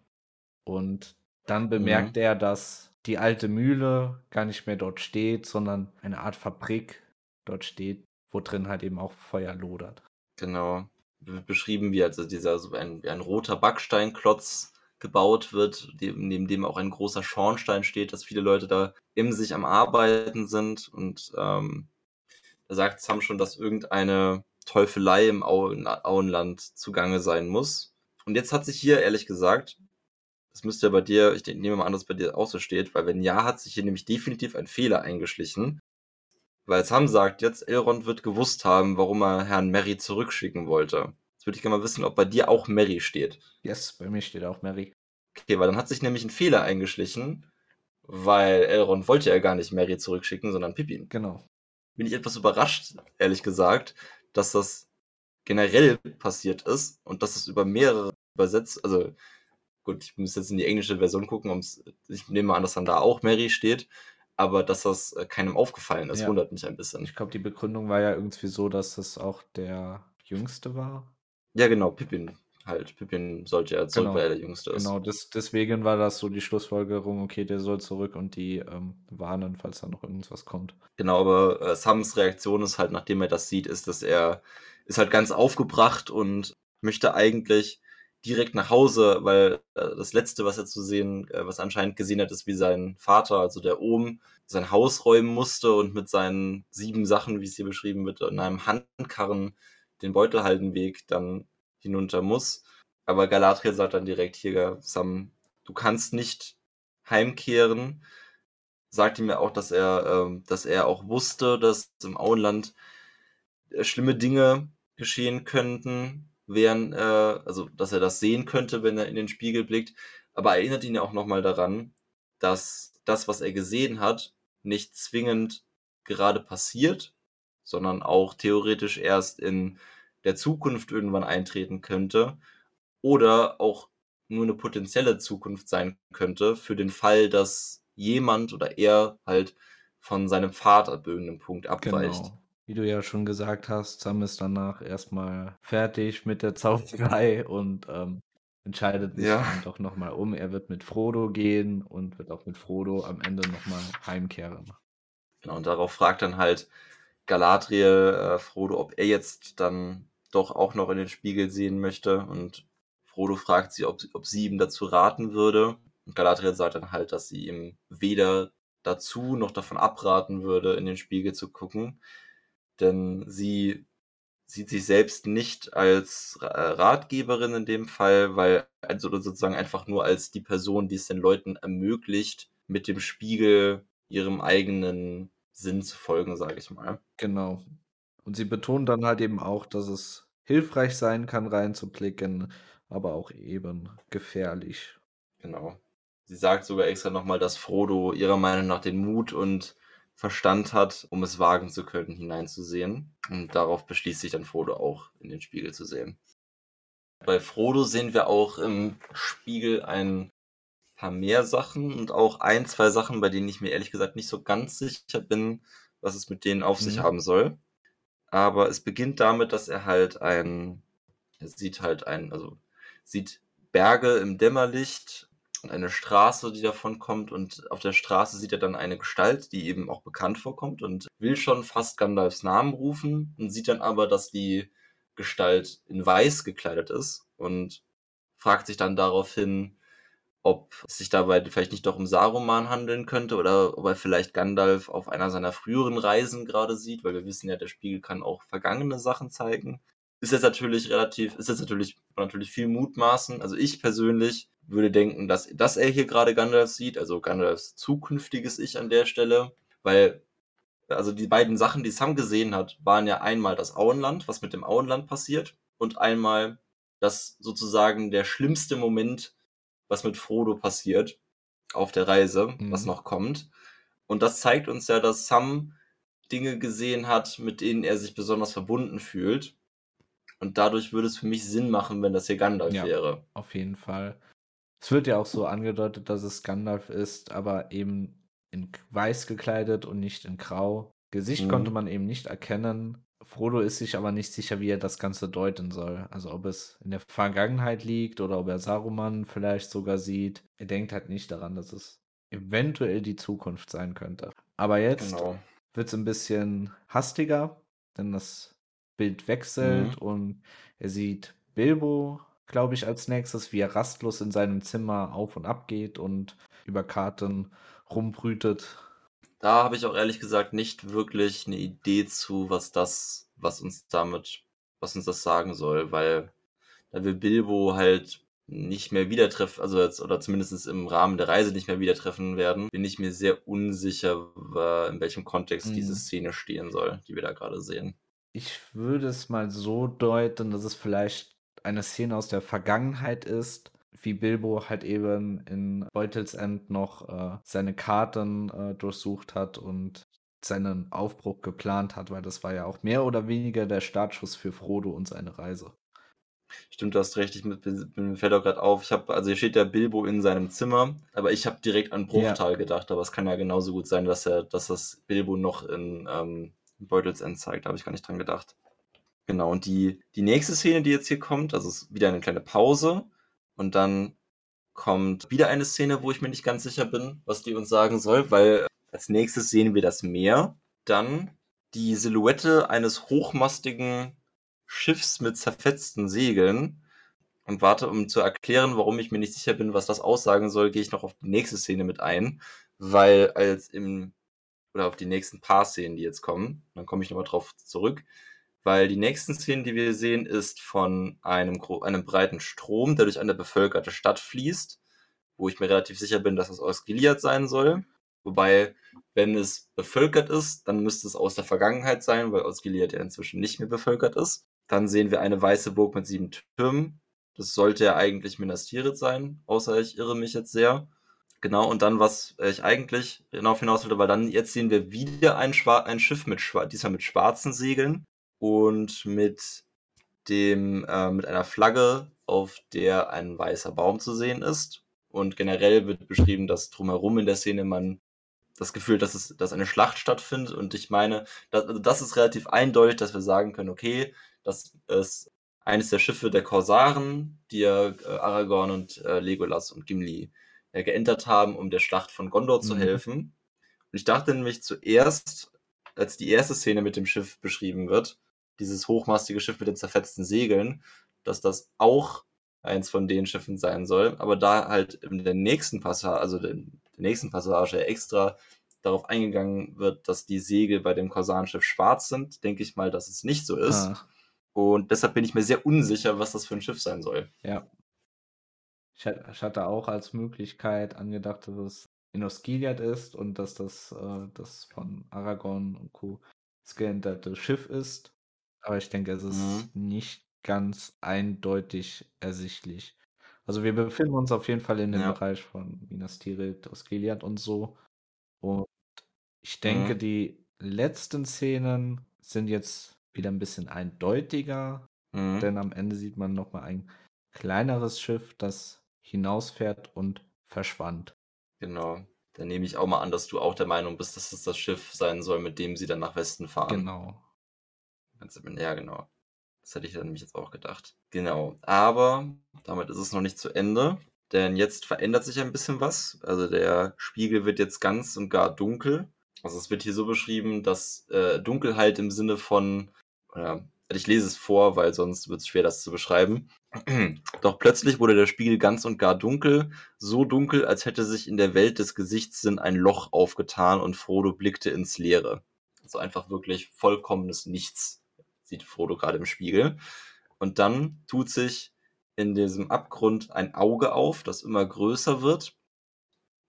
[SPEAKER 2] Und dann bemerkt mhm. er, dass die alte Mühle gar nicht mehr dort steht, sondern eine Art Fabrik dort steht, wo drin halt eben auch Feuer lodert.
[SPEAKER 1] Genau. Beschrieben wie also dieser so ein, wie ein roter Backsteinklotz gebaut wird, neben dem auch ein großer Schornstein steht, dass viele Leute da im sich am Arbeiten sind. Und ähm, da sagt Sam schon, dass irgendeine Teufelei im Auenland zugange sein muss. Und jetzt hat sich hier, ehrlich gesagt, das müsste ja bei dir, ich nehme mal an, dass bei dir auch so steht, weil wenn ja, hat sich hier nämlich definitiv ein Fehler eingeschlichen. Weil Sam sagt jetzt, Elrond wird gewusst haben, warum er Herrn Mary zurückschicken wollte. Jetzt würde ich gerne mal wissen, ob bei dir auch Mary steht.
[SPEAKER 2] Yes, bei mir steht auch Mary.
[SPEAKER 1] Okay, weil dann hat sich nämlich ein Fehler eingeschlichen, weil Elrond wollte ja gar nicht Mary zurückschicken, sondern Pippin.
[SPEAKER 2] Genau.
[SPEAKER 1] Bin ich etwas überrascht, ehrlich gesagt, dass das generell passiert ist und dass es über mehrere übersetzt, also Gut, ich muss jetzt in die englische Version gucken, ich nehme mal an, dass dann da auch Mary steht, aber dass das äh, keinem aufgefallen ist, ja. wundert mich ein bisschen.
[SPEAKER 2] Ich glaube, die Begründung war ja irgendwie so, dass das auch der Jüngste war.
[SPEAKER 1] Ja, genau, Pippin halt. Pippin sollte ja zurück, genau. weil er der Jüngste
[SPEAKER 2] ist. Genau, das, deswegen war das so die Schlussfolgerung, okay, der soll zurück und die ähm, warnen, falls da noch irgendwas kommt.
[SPEAKER 1] Genau, aber äh, Sams Reaktion ist halt, nachdem er das sieht, ist, dass er ist halt ganz aufgebracht und möchte eigentlich direkt nach Hause, weil äh, das letzte, was er zu sehen, äh, was anscheinend gesehen hat, ist, wie sein Vater, also der Ohm, sein Haus räumen musste und mit seinen sieben Sachen, wie es hier beschrieben wird, in einem Handkarren den Beutelhaldenweg dann hinunter muss. Aber Galadriel sagt dann direkt hier, Sam, du kannst nicht heimkehren. Sagt ihm ja auch, dass er, äh, dass er auch wusste, dass im Auenland äh, schlimme Dinge geschehen könnten, während, äh, also dass er das sehen könnte, wenn er in den Spiegel blickt. Aber erinnert ihn ja auch nochmal daran, dass das, was er gesehen hat, nicht zwingend gerade passiert, sondern auch theoretisch erst in der Zukunft irgendwann eintreten könnte oder auch nur eine potenzielle Zukunft sein könnte für den Fall, dass jemand oder er halt von seinem Pfad ab irgendeinem Punkt abweicht. Genau.
[SPEAKER 2] Wie du ja schon gesagt hast, Sam ist danach erstmal fertig mit der Zauberei und ähm, entscheidet sich ja. dann doch nochmal um. Er wird mit Frodo gehen und wird auch mit Frodo am Ende nochmal heimkehren.
[SPEAKER 1] Genau, und darauf fragt dann halt Galadriel äh, Frodo, ob er jetzt dann doch auch noch in den Spiegel sehen möchte. Und Frodo fragt sie, ob, ob sie ihm dazu raten würde. Und Galadriel sagt dann halt, dass sie ihm weder dazu noch davon abraten würde, in den Spiegel zu gucken denn sie sieht sich selbst nicht als äh, Ratgeberin in dem Fall, weil also sozusagen einfach nur als die Person, die es den Leuten ermöglicht, mit dem Spiegel ihrem eigenen Sinn zu folgen, sage ich mal.
[SPEAKER 2] Genau. Und sie betont dann halt eben auch, dass es hilfreich sein kann, reinzublicken, aber auch eben gefährlich.
[SPEAKER 1] Genau. Sie sagt sogar extra nochmal, dass Frodo ihrer Meinung nach den Mut und Verstand hat, um es wagen zu können, hineinzusehen. Und darauf beschließt sich dann Frodo auch in den Spiegel zu sehen. Bei Frodo sehen wir auch im Spiegel ein paar mehr Sachen und auch ein, zwei Sachen, bei denen ich mir ehrlich gesagt nicht so ganz sicher bin, was es mit denen auf mhm. sich haben soll. Aber es beginnt damit, dass er halt ein, er sieht halt ein, also sieht Berge im Dämmerlicht und eine Straße, die davon kommt. Und auf der Straße sieht er dann eine Gestalt, die eben auch bekannt vorkommt und will schon fast Gandalfs Namen rufen und sieht dann aber, dass die Gestalt in weiß gekleidet ist und fragt sich dann daraufhin, ob es sich dabei vielleicht nicht doch um Saruman handeln könnte oder ob er vielleicht Gandalf auf einer seiner früheren Reisen gerade sieht, weil wir wissen ja, der Spiegel kann auch vergangene Sachen zeigen. Ist jetzt natürlich relativ, ist jetzt natürlich, natürlich viel mutmaßen. Also ich persönlich würde denken, dass, dass er hier gerade Gandalf sieht, also Gandalfs zukünftiges Ich an der Stelle, weil also die beiden Sachen, die Sam gesehen hat, waren ja einmal das Auenland, was mit dem Auenland passiert, und einmal das sozusagen der schlimmste Moment, was mit Frodo passiert auf der Reise, mhm. was noch kommt. Und das zeigt uns ja, dass Sam Dinge gesehen hat, mit denen er sich besonders verbunden fühlt. Und dadurch würde es für mich Sinn machen, wenn das hier Gandalf ja, wäre.
[SPEAKER 2] Auf jeden Fall. Es wird ja auch so angedeutet, dass es Gandalf ist, aber eben in weiß gekleidet und nicht in grau. Gesicht mhm. konnte man eben nicht erkennen. Frodo ist sich aber nicht sicher, wie er das Ganze deuten soll. Also ob es in der Vergangenheit liegt oder ob er Saruman vielleicht sogar sieht. Er denkt halt nicht daran, dass es eventuell die Zukunft sein könnte. Aber jetzt genau. wird es ein bisschen hastiger, denn das Bild wechselt mhm. und er sieht Bilbo, glaube ich, als nächstes, wie er rastlos in seinem Zimmer auf und ab geht und über Karten rumbrütet.
[SPEAKER 1] Da habe ich auch ehrlich gesagt nicht wirklich eine Idee zu, was das, was uns damit, was uns das sagen soll, weil da wir Bilbo halt nicht mehr wieder treffen, also jetzt, oder zumindest im Rahmen der Reise nicht mehr wieder treffen werden, bin ich mir sehr unsicher, in welchem Kontext mhm. diese Szene stehen soll, die wir da gerade sehen.
[SPEAKER 2] Ich würde es mal so deuten, dass es vielleicht eine Szene aus der Vergangenheit ist, wie Bilbo halt eben in Beutelsend noch äh, seine Karten äh, durchsucht hat und seinen Aufbruch geplant hat, weil das war ja auch mehr oder weniger der Startschuss für Frodo und seine Reise.
[SPEAKER 1] Stimmt, du hast recht, ich mit, mir fällt auch gerade auf, ich habe, also hier steht der Bilbo in seinem Zimmer, aber ich habe direkt an Bruchtal ja. gedacht, aber es kann ja genauso gut sein, dass er, dass das Bilbo noch in ähm, Beutelsend zeigt, da habe ich gar nicht dran gedacht. Genau, und die, die nächste Szene, die jetzt hier kommt, also ist wieder eine kleine Pause, und dann kommt wieder eine Szene, wo ich mir nicht ganz sicher bin, was die uns sagen soll, weil als nächstes sehen wir das Meer. Dann die Silhouette eines hochmastigen Schiffs mit zerfetzten Segeln. Und warte, um zu erklären, warum ich mir nicht sicher bin, was das aussagen soll, gehe ich noch auf die nächste Szene mit ein. Weil als im, oder auf die nächsten paar Szenen, die jetzt kommen, dann komme ich nochmal drauf zurück, weil die nächsten Szenen, die wir sehen, ist von einem, einem breiten Strom, der durch eine bevölkerte Stadt fließt, wo ich mir relativ sicher bin, dass es aus Gilead sein soll. Wobei, wenn es bevölkert ist, dann müsste es aus der Vergangenheit sein, weil aus Gilead ja inzwischen nicht mehr bevölkert ist. Dann sehen wir eine weiße Burg mit sieben Türmen. Das sollte ja eigentlich Minas Tirith sein, außer ich irre mich jetzt sehr. Genau, und dann, was ich eigentlich darauf hinaus wollte, weil dann jetzt sehen wir wieder ein, Schwa ein Schiff mit, diesmal mit schwarzen Segeln, und mit dem äh, mit einer Flagge, auf der ein weißer Baum zu sehen ist. Und generell wird beschrieben, dass drumherum in der Szene man das Gefühl, dass es, dass eine Schlacht stattfindet. Und ich meine, das, also das ist relativ eindeutig, dass wir sagen können, okay, das ist eines der Schiffe der Korsaren, die ja äh, Aragorn und äh, Legolas und Gimli äh, geentert haben, um der Schlacht von Gondor mhm. zu helfen. Und ich dachte nämlich zuerst, als die erste Szene mit dem Schiff beschrieben wird, dieses hochmastige Schiff mit den zerfetzten Segeln, dass das auch eins von den Schiffen sein soll. Aber da halt in der nächsten Passage, also der, der nächsten Passage extra darauf eingegangen wird, dass die Segel bei dem Korsarenschiff schwarz sind, denke ich mal, dass es nicht so ist. Ah. Und deshalb bin ich mir sehr unsicher, was das für ein Schiff sein soll.
[SPEAKER 2] Ja. Ich hatte auch als Möglichkeit angedacht, dass es Inos Gilead ist und dass das äh, das von Aragorn und Co. geänderte Schiff ist. Aber ich denke, es ist Mhm. nicht ganz eindeutig ersichtlich. Also wir befinden uns auf jeden Fall in dem Ja. Bereich von Minas Tirith, Osgiliath und so. Und ich denke, Mhm. die letzten Szenen sind jetzt wieder ein bisschen eindeutiger, Mhm. denn am Ende sieht man noch mal ein kleineres Schiff, das hinausfährt und verschwand.
[SPEAKER 1] Genau. Dann nehme ich auch mal an, dass du auch der Meinung bist, dass es das Schiff sein soll, mit dem sie dann nach Westen fahren.
[SPEAKER 2] Genau.
[SPEAKER 1] Ja, genau. Das hätte ich dann nämlich jetzt auch gedacht. Genau. Aber damit ist es noch nicht zu Ende. Denn jetzt verändert sich ein bisschen was. Also der Spiegel wird jetzt ganz und gar dunkel. Also es wird hier so beschrieben, dass äh, Dunkelheit im Sinne von, oder Ich lese es vor, weil sonst wird es schwer, das zu beschreiben. Doch plötzlich wurde der Spiegel ganz und gar dunkel, so dunkel, als hätte sich in der Welt des Gesichtssinn ein Loch aufgetan und Frodo blickte ins Leere. Also einfach wirklich vollkommenes Nichts sieht Frodo gerade im Spiegel. Und dann tut sich in diesem Abgrund ein Auge auf, das immer größer wird.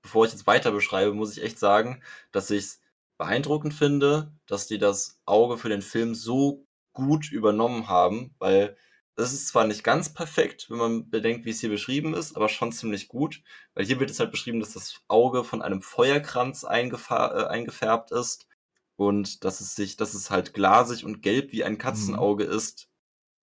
[SPEAKER 1] Bevor ich jetzt weiter beschreibe, muss ich echt sagen, dass ich es beeindruckend finde, dass die das Auge für den Film so gut übernommen haben, weil es ist zwar nicht ganz perfekt, wenn man bedenkt, wie es hier beschrieben ist, aber schon ziemlich gut, weil hier wird es halt beschrieben, dass das Auge von einem Feuerkranz äh, eingefärbt ist und dass es sich, dass es halt glasig und gelb wie ein mhm. Katzenauge mhm. ist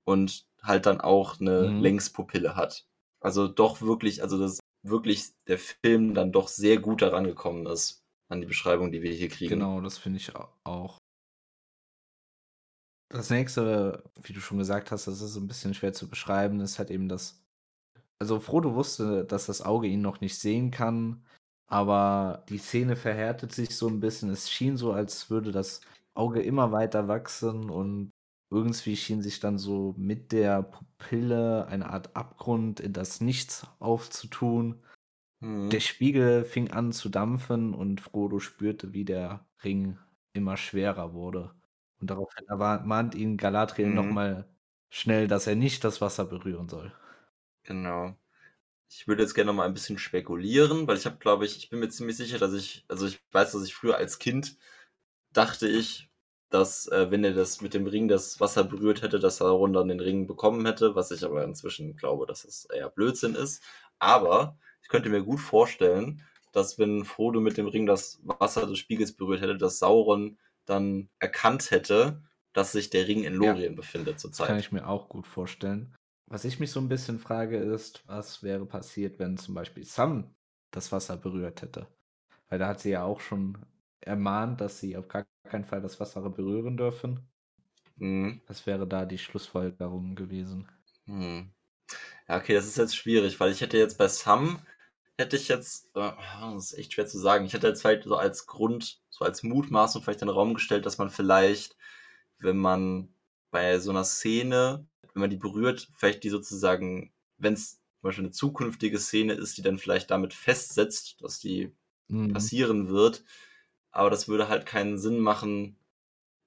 [SPEAKER 1] und halt dann auch eine mhm. Längspupille hat. Also doch wirklich, also dass wirklich der Film dann doch sehr gut daran gekommen ist an die Beschreibung, die wir hier kriegen.
[SPEAKER 2] Genau, das finde ich auch. Das nächste, wie du schon gesagt hast, das ist ein bisschen schwer zu beschreiben, ist halt eben das. Also Frodo wusste, dass das Auge ihn noch nicht sehen kann, aber die Szene verhärtet sich so ein bisschen. Es schien so, als würde das Auge immer weiter wachsen und irgendwie schien sich dann so mit der Pupille eine Art Abgrund in das Nichts aufzutun. Mhm. Der Spiegel fing an zu dampfen und Frodo spürte, wie der Ring immer schwerer wurde. Und daraufhin ermahnt ihn Galadriel mhm. nochmal schnell, dass er nicht das Wasser berühren soll.
[SPEAKER 1] Genau. Ich würde jetzt gerne noch mal ein bisschen spekulieren, weil ich habe, glaube ich, ich bin mir ziemlich sicher, dass ich, also ich weiß, dass ich früher als Kind dachte ich, dass äh, wenn er das mit dem Ring das Wasser berührt hätte, dass Sauron dann den Ring bekommen hätte, was ich aber inzwischen glaube, dass es eher Blödsinn ist. Aber ich könnte mir gut vorstellen, dass wenn Frodo mit dem Ring das Wasser des Spiegels berührt hätte, dass Sauron dann erkannt hätte, dass sich der Ring in Lorien ja, befindet zurzeit.
[SPEAKER 2] Kann ich mir auch gut vorstellen. Was ich mich so ein bisschen frage, ist, was wäre passiert, wenn zum Beispiel Sam das Wasser berührt hätte? Weil da hat sie ja auch schon ermahnt, dass sie auf gar keinen Fall das Wasser berühren dürfen. Mhm. Das wäre da die Schlussfolgerung gewesen.
[SPEAKER 1] Mhm. Ja, okay, das ist jetzt schwierig, weil ich hätte jetzt bei Sam hätte ich jetzt, äh, das ist echt schwer zu sagen, ich hätte jetzt vielleicht so als Grund, so als Mutmaßung vielleicht in den Raum gestellt, dass man vielleicht, wenn man bei so einer Szene, wenn man die berührt, vielleicht die sozusagen, wenn es zum Beispiel eine zukünftige Szene ist, die dann vielleicht damit festsetzt, dass die mhm. passieren wird, aber das würde halt keinen Sinn machen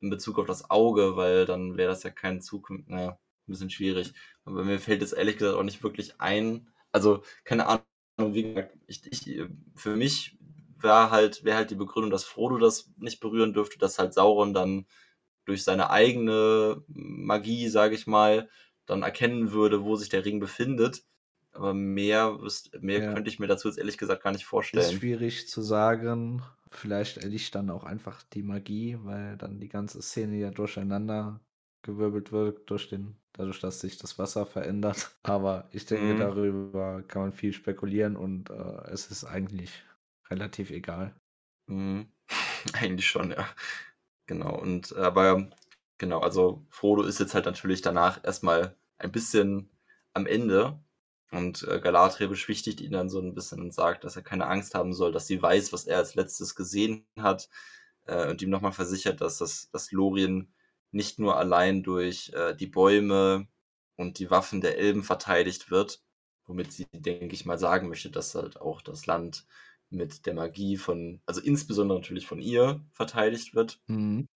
[SPEAKER 1] in Bezug auf das Auge, weil dann wäre das ja kein Zukunft, naja, ein bisschen schwierig. Aber mir fällt jetzt ehrlich gesagt auch nicht wirklich ein, also keine Ahnung, wie gesagt, ich, ich, für mich wäre halt, wäre halt die Begründung, dass Frodo das nicht berühren dürfte, dass halt Sauron dann durch seine eigene Magie, sage ich mal, dann erkennen würde, wo sich der Ring befindet. Aber mehr, mehr ja. könnte ich mir dazu jetzt ehrlich gesagt gar nicht vorstellen. Ist
[SPEAKER 2] schwierig zu sagen. Vielleicht erlicht dann auch einfach die Magie, weil dann die ganze Szene ja durcheinander gewirbelt wird durch den dadurch, dass sich das Wasser verändert. Aber ich denke, mhm. darüber kann man viel spekulieren und äh, es ist eigentlich relativ egal.
[SPEAKER 1] Mhm. Eigentlich schon, ja. Genau. Und aber genau, also Frodo ist jetzt halt natürlich danach erstmal ein bisschen am Ende. Und äh, Galadriel beschwichtigt ihn dann so ein bisschen und sagt, dass er keine Angst haben soll, dass sie weiß, was er als letztes gesehen hat. Äh, und ihm nochmal versichert, dass das dass Lorien nicht nur allein durch äh, die Bäume und die Waffen der Elben verteidigt wird, womit sie, denke ich mal, sagen möchte, dass halt auch das Land mit der Magie von, also insbesondere natürlich von ihr verteidigt wird. Mhm.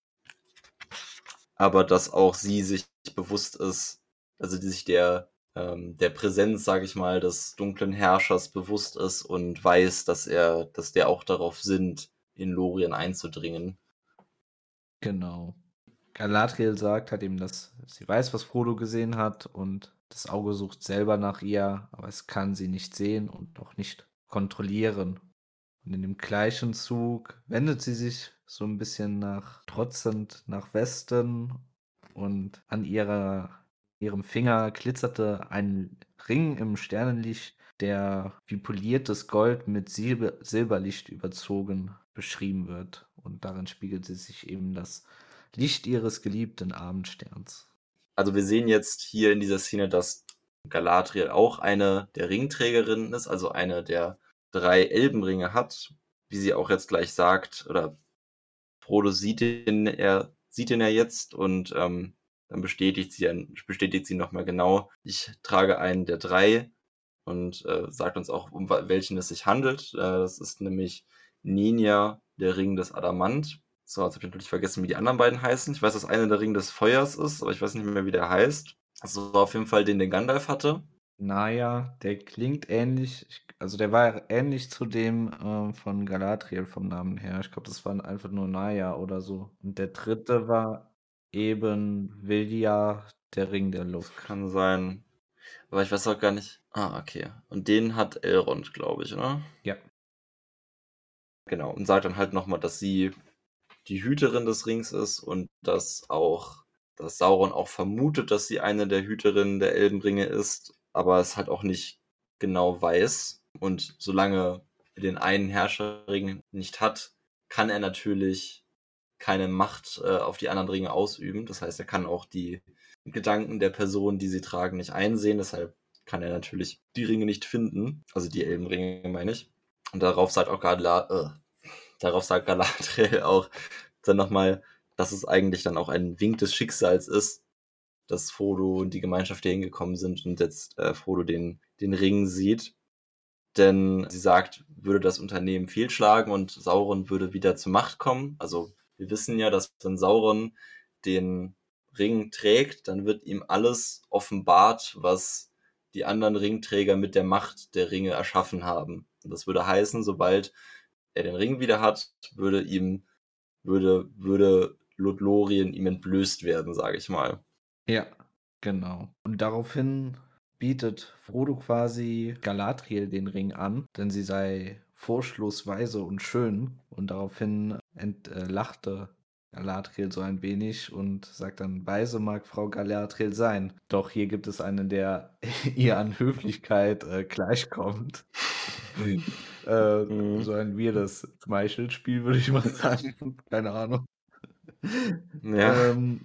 [SPEAKER 1] Aber dass auch sie sich bewusst ist, also die sich der, ähm, der Präsenz, sage ich mal, des dunklen Herrschers bewusst ist und weiß, dass er, dass der auch darauf sinnt, in Lorien einzudringen.
[SPEAKER 2] Genau. Galadriel sagt halt eben, dass sie weiß, was Frodo gesehen hat und das Auge sucht selber nach ihr, aber es kann sie nicht sehen und auch nicht kontrollieren. Und in dem gleichen Zug wendet sie sich so ein bisschen nach trotzend nach Westen und an ihrer, ihrem Finger glitzerte ein Ring im Sternenlicht, der wie poliertes Gold mit Silber Silberlicht überzogen beschrieben wird. Und darin spiegelt sie sich eben das Licht ihres geliebten Abendsterns.
[SPEAKER 1] Also wir sehen jetzt hier in dieser Szene, dass Galadriel auch eine der Ringträgerinnen ist, also eine der drei Elbenringe hat, wie sie auch jetzt gleich sagt, oder Frodo sieht ihn, er sieht ihn ja jetzt und ähm, dann bestätigt sie, bestätigt sie nochmal genau, ich trage einen der drei und äh, sagt uns auch, um welchen es sich handelt. Äh, das ist nämlich Ninja, der Ring des Adamant. So, jetzt habe ich natürlich vergessen, wie die anderen beiden heißen. Ich weiß, dass einer der Ring des Feuers ist, aber ich weiß nicht mehr, wie der heißt. Also war auf jeden Fall den, den Gandalf hatte.
[SPEAKER 2] Naja, der klingt ähnlich, also der war ähnlich zu dem äh, von Galadriel vom Namen her. Ich glaube, das war einfach nur Naya oder so. Und der dritte war eben Vilja, der Ring der Luft.
[SPEAKER 1] Kann sein. Aber ich weiß auch gar nicht. Ah, okay. Und den hat Elrond, glaube ich, oder?
[SPEAKER 2] Ja.
[SPEAKER 1] Genau. Und sagt dann halt nochmal, dass sie die Hüterin des Rings ist und dass auch, dass Sauron auch vermutet, dass sie eine der Hüterinnen der Elbenringe ist, aber es halt auch nicht genau weiß. Und solange er den einen Herrscherring nicht hat, kann er natürlich keine Macht äh, auf die anderen Ringe ausüben. Das heißt, er kann auch die Gedanken der Person, die sie tragen, nicht einsehen. Deshalb kann er natürlich die Ringe nicht finden. Also die Elbenringe, meine ich. Und darauf sagt auch Galadriel, äh, darauf sagt Galadriel auch dann nochmal, dass es eigentlich dann auch ein Wink des Schicksals ist, dass Frodo und die Gemeinschaft hier hingekommen sind und jetzt äh, Frodo den, den Ring sieht. Denn sie sagt, würde das Unternehmen fehlschlagen und Sauron würde wieder zur Macht kommen. Also wir wissen ja, dass wenn Sauron den Ring trägt, dann wird ihm alles offenbart, was die anderen Ringträger mit der Macht der Ringe erschaffen haben. Und das würde heißen, sobald er den Ring wieder hat, würde ihm, würde, würde Lothlorien ihm entblößt werden, sage ich mal.
[SPEAKER 2] Ja, genau. Und daraufhin bietet Frodo quasi Galadriel den Ring an, denn sie sei vorschlussweise und schön. Und daraufhin entlachte Galadriel so ein wenig und sagt dann, weise mag Frau Galadriel sein. Doch hier gibt es einen, der ihr an Höflichkeit äh, gleichkommt. äh, mhm. So ein weirdes Schmeichelspiel, würde ich mal sagen. Keine Ahnung. Ja. Ähm,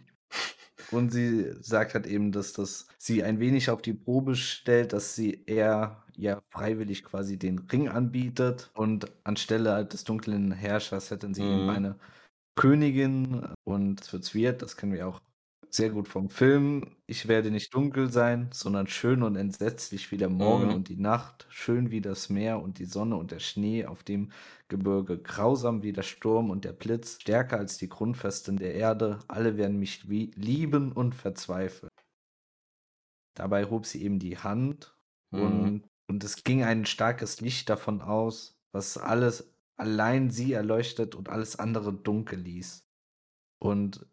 [SPEAKER 2] und sie sagt halt eben, dass das sie ein wenig auf die Probe stellt, dass sie eher ja freiwillig quasi den Ring anbietet und anstelle des dunklen Herrschers hätten sie mhm. eben eine Königin und es wird weird, das kennen wir auch sehr gut vom Film. Ich werde nicht dunkel sein, sondern schön und entsetzlich wie der Morgen mhm. und die Nacht, schön wie das Meer und die Sonne und der Schnee auf dem Gebirge, grausam wie der Sturm und der Blitz, stärker als die Grundfesten der Erde, alle werden mich lieben und verzweifeln. Dabei hob sie eben die Hand mhm. und, und es ging ein starkes Licht davon aus, was alles allein sie erleuchtet und alles andere dunkel ließ. Und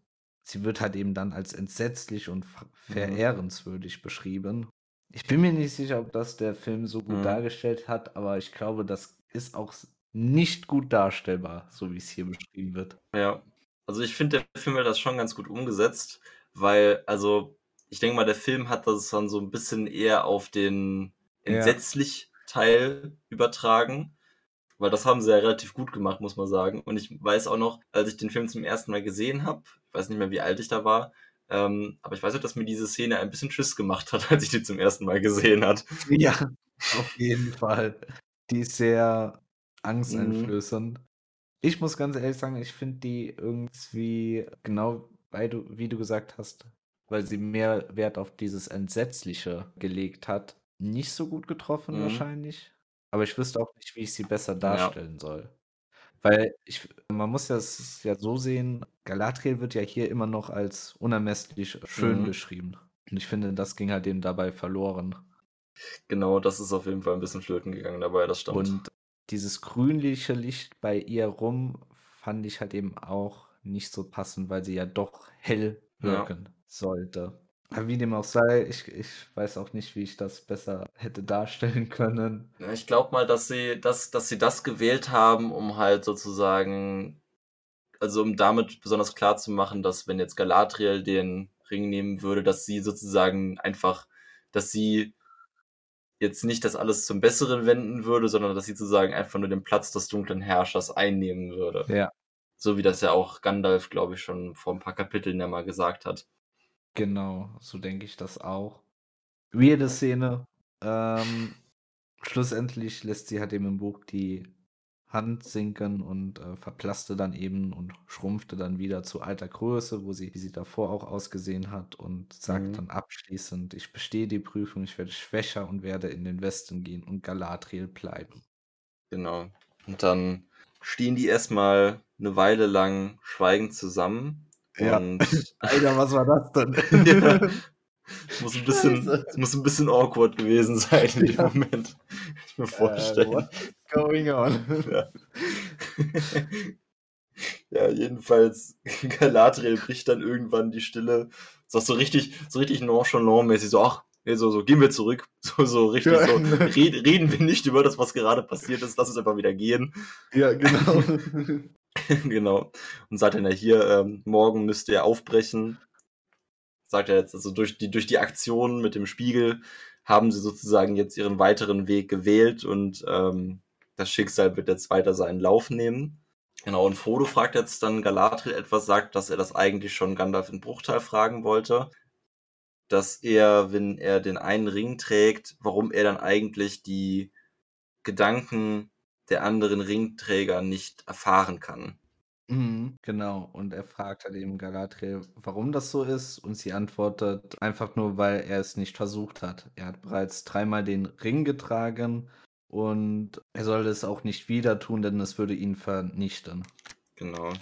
[SPEAKER 2] sie wird halt eben dann als entsetzlich und mhm. verehrenswürdig beschrieben. Ich bin mir nicht sicher, ob das der Film so gut mhm. dargestellt hat, aber ich glaube, das ist auch nicht gut darstellbar, so wie es hier beschrieben wird.
[SPEAKER 1] Ja, also ich finde, der Film hat das schon ganz gut umgesetzt, weil, also, ich denke mal, der Film hat das dann so ein bisschen eher auf den entsetzlich Teil übertragen weil das haben sie ja relativ gut gemacht, muss man sagen. Und ich weiß auch noch, als ich den Film zum ersten Mal gesehen habe, ich weiß nicht mehr, wie alt ich da war, ähm, aber ich weiß auch, dass mir diese Szene ein bisschen Schiss gemacht hat, als ich die zum ersten Mal gesehen hat.
[SPEAKER 2] Ja, auf jeden Fall. Die ist sehr angsteinflößend. Mhm. Ich muss ganz ehrlich sagen, ich finde die irgendwie, genau weil du, wie du gesagt hast, weil sie mehr Wert auf dieses Entsetzliche gelegt hat, nicht so gut getroffen mhm. wahrscheinlich. Aber ich wüsste auch nicht, wie ich sie besser Ja. darstellen soll. Weil ich man muss das ja so sehen, Galadriel wird ja hier immer noch als unermesslich schön Mhm. beschrieben. Und ich finde, das ging halt eben dabei verloren.
[SPEAKER 1] Genau, das ist auf jeden Fall ein bisschen flöten gegangen dabei, das stimmt.
[SPEAKER 2] Und dieses grünliche Licht bei ihr rum fand ich halt eben auch nicht so passend, weil sie ja doch hell Ja. wirken sollte. Wie dem auch sei, ich, ich weiß auch nicht, wie ich das besser hätte darstellen können.
[SPEAKER 1] Ich glaube mal, dass sie, dass, dass sie das gewählt haben, um halt sozusagen, also um damit besonders klar zu machen, dass wenn jetzt Galadriel den Ring nehmen würde, dass sie sozusagen einfach, dass sie jetzt nicht das alles zum Besseren wenden würde, sondern dass sie sozusagen einfach nur den Platz des dunklen Herrschers einnehmen würde.
[SPEAKER 2] Ja.
[SPEAKER 1] So wie das ja auch Gandalf, glaube ich, schon vor ein paar Kapiteln ja mal gesagt hat.
[SPEAKER 2] Genau, so denke ich das auch. Weirde Szene. Ähm, schlussendlich lässt sie halt eben im Buch die Hand sinken und äh, verblasste dann eben und schrumpfte dann wieder zu alter Größe, wo sie, wie sie davor auch ausgesehen hat und sagt
[SPEAKER 1] Mhm.
[SPEAKER 2] dann abschließend, ich bestehe die Prüfung, ich werde schwächer und werde in den Westen gehen und Galadriel bleiben.
[SPEAKER 1] Genau. Und dann stehen die erstmal eine Weile lang schweigend zusammen.
[SPEAKER 2] Ja.
[SPEAKER 1] Und
[SPEAKER 2] Alter, was war das denn?
[SPEAKER 1] ja, muss ein bisschen,
[SPEAKER 2] Scheiße.
[SPEAKER 1] muss ein bisschen awkward gewesen sein in dem
[SPEAKER 2] Ja.
[SPEAKER 1] Moment. Ich mir
[SPEAKER 2] Äh,
[SPEAKER 1] vorstellen.
[SPEAKER 2] what's going on?
[SPEAKER 1] Ja. ja, jedenfalls, Galadriel bricht dann irgendwann die Stille. Sagt so richtig, so richtig nonchalant-mäßig, so, ach, nee, so, so, gehen wir zurück. So, so richtig
[SPEAKER 2] Ja.
[SPEAKER 1] so, red, reden wir nicht über das, was gerade passiert ist, lass uns einfach wieder gehen.
[SPEAKER 2] Ja, genau.
[SPEAKER 1] genau. Und sagt dann ja hier, ähm, morgen müsst ihr aufbrechen. Sagt er jetzt, also durch die, durch die Aktion mit dem Spiegel haben sie sozusagen jetzt ihren weiteren Weg gewählt und ähm, das Schicksal wird jetzt weiter seinen Lauf nehmen. Genau, und Frodo fragt jetzt dann Galadriel etwas, sagt, dass er das eigentlich schon Gandalf in Bruchtal fragen wollte. Dass er, wenn er den einen Ring trägt, warum er dann eigentlich die Gedanken der anderen Ringträger nicht erfahren kann.
[SPEAKER 2] Mhm, genau. Und er fragt halt eben Galadriel, warum das so ist. Und sie antwortet einfach nur, weil er es nicht versucht hat. Er hat bereits dreimal den Ring getragen und er soll es auch nicht wieder tun, denn es würde ihn vernichten.
[SPEAKER 1] Genau.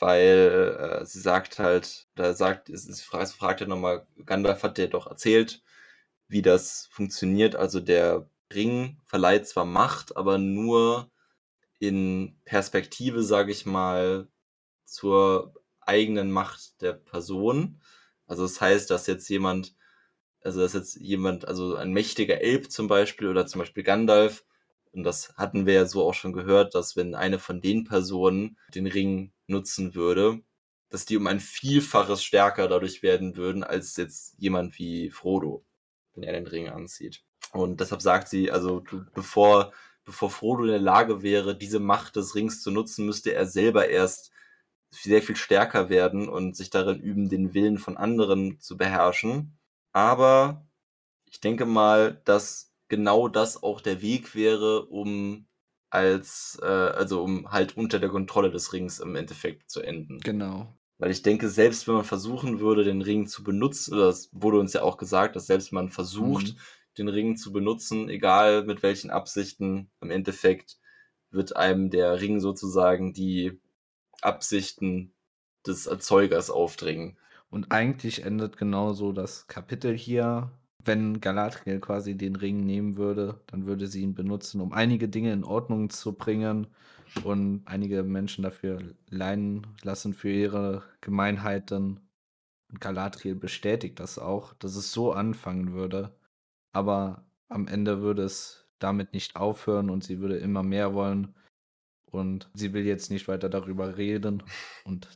[SPEAKER 1] Weil äh, sie sagt halt, da sagt, ist, es fragt ja nochmal, Gandalf hat dir doch erzählt, wie das funktioniert. Also der Ring verleiht zwar Macht, aber nur in Perspektive, sage ich mal, zur eigenen Macht der Person. Also das heißt, dass jetzt jemand, also dass jetzt jemand, also ein mächtiger Elb zum Beispiel oder zum Beispiel Gandalf, und das hatten wir ja so auch schon gehört, dass wenn eine von den Personen den Ring nutzen würde, dass die um ein Vielfaches stärker dadurch werden würden, als jetzt jemand wie Frodo, wenn er den Ring anzieht. Und deshalb sagt sie, also du, bevor, bevor Frodo in der Lage wäre, diese Macht des Rings zu nutzen, müsste er selber erst sehr viel stärker werden und sich darin üben, den Willen von anderen zu beherrschen. Aber ich denke mal, dass genau das auch der Weg wäre, um als, äh, also um halt unter der Kontrolle des Rings im Endeffekt zu enden.
[SPEAKER 2] Genau.
[SPEAKER 1] Weil ich denke, selbst wenn man versuchen würde, den Ring zu benutzen, oder das wurde uns ja auch gesagt, dass selbst wenn man versucht,
[SPEAKER 2] Mhm.
[SPEAKER 1] Den Ring zu benutzen, egal mit welchen Absichten, im Endeffekt wird einem der Ring sozusagen die Absichten des Erzeugers aufdringen.
[SPEAKER 2] Und eigentlich endet genauso das Kapitel hier. Wenn Galadriel quasi den Ring nehmen würde, dann würde sie ihn benutzen, um einige Dinge in Ordnung zu bringen und einige Menschen dafür leiden lassen für ihre Gemeinheiten. Und Galadriel bestätigt das auch, dass es so anfangen würde. Aber am Ende würde es damit nicht aufhören und sie würde immer mehr wollen. Und sie will jetzt nicht weiter darüber reden. Und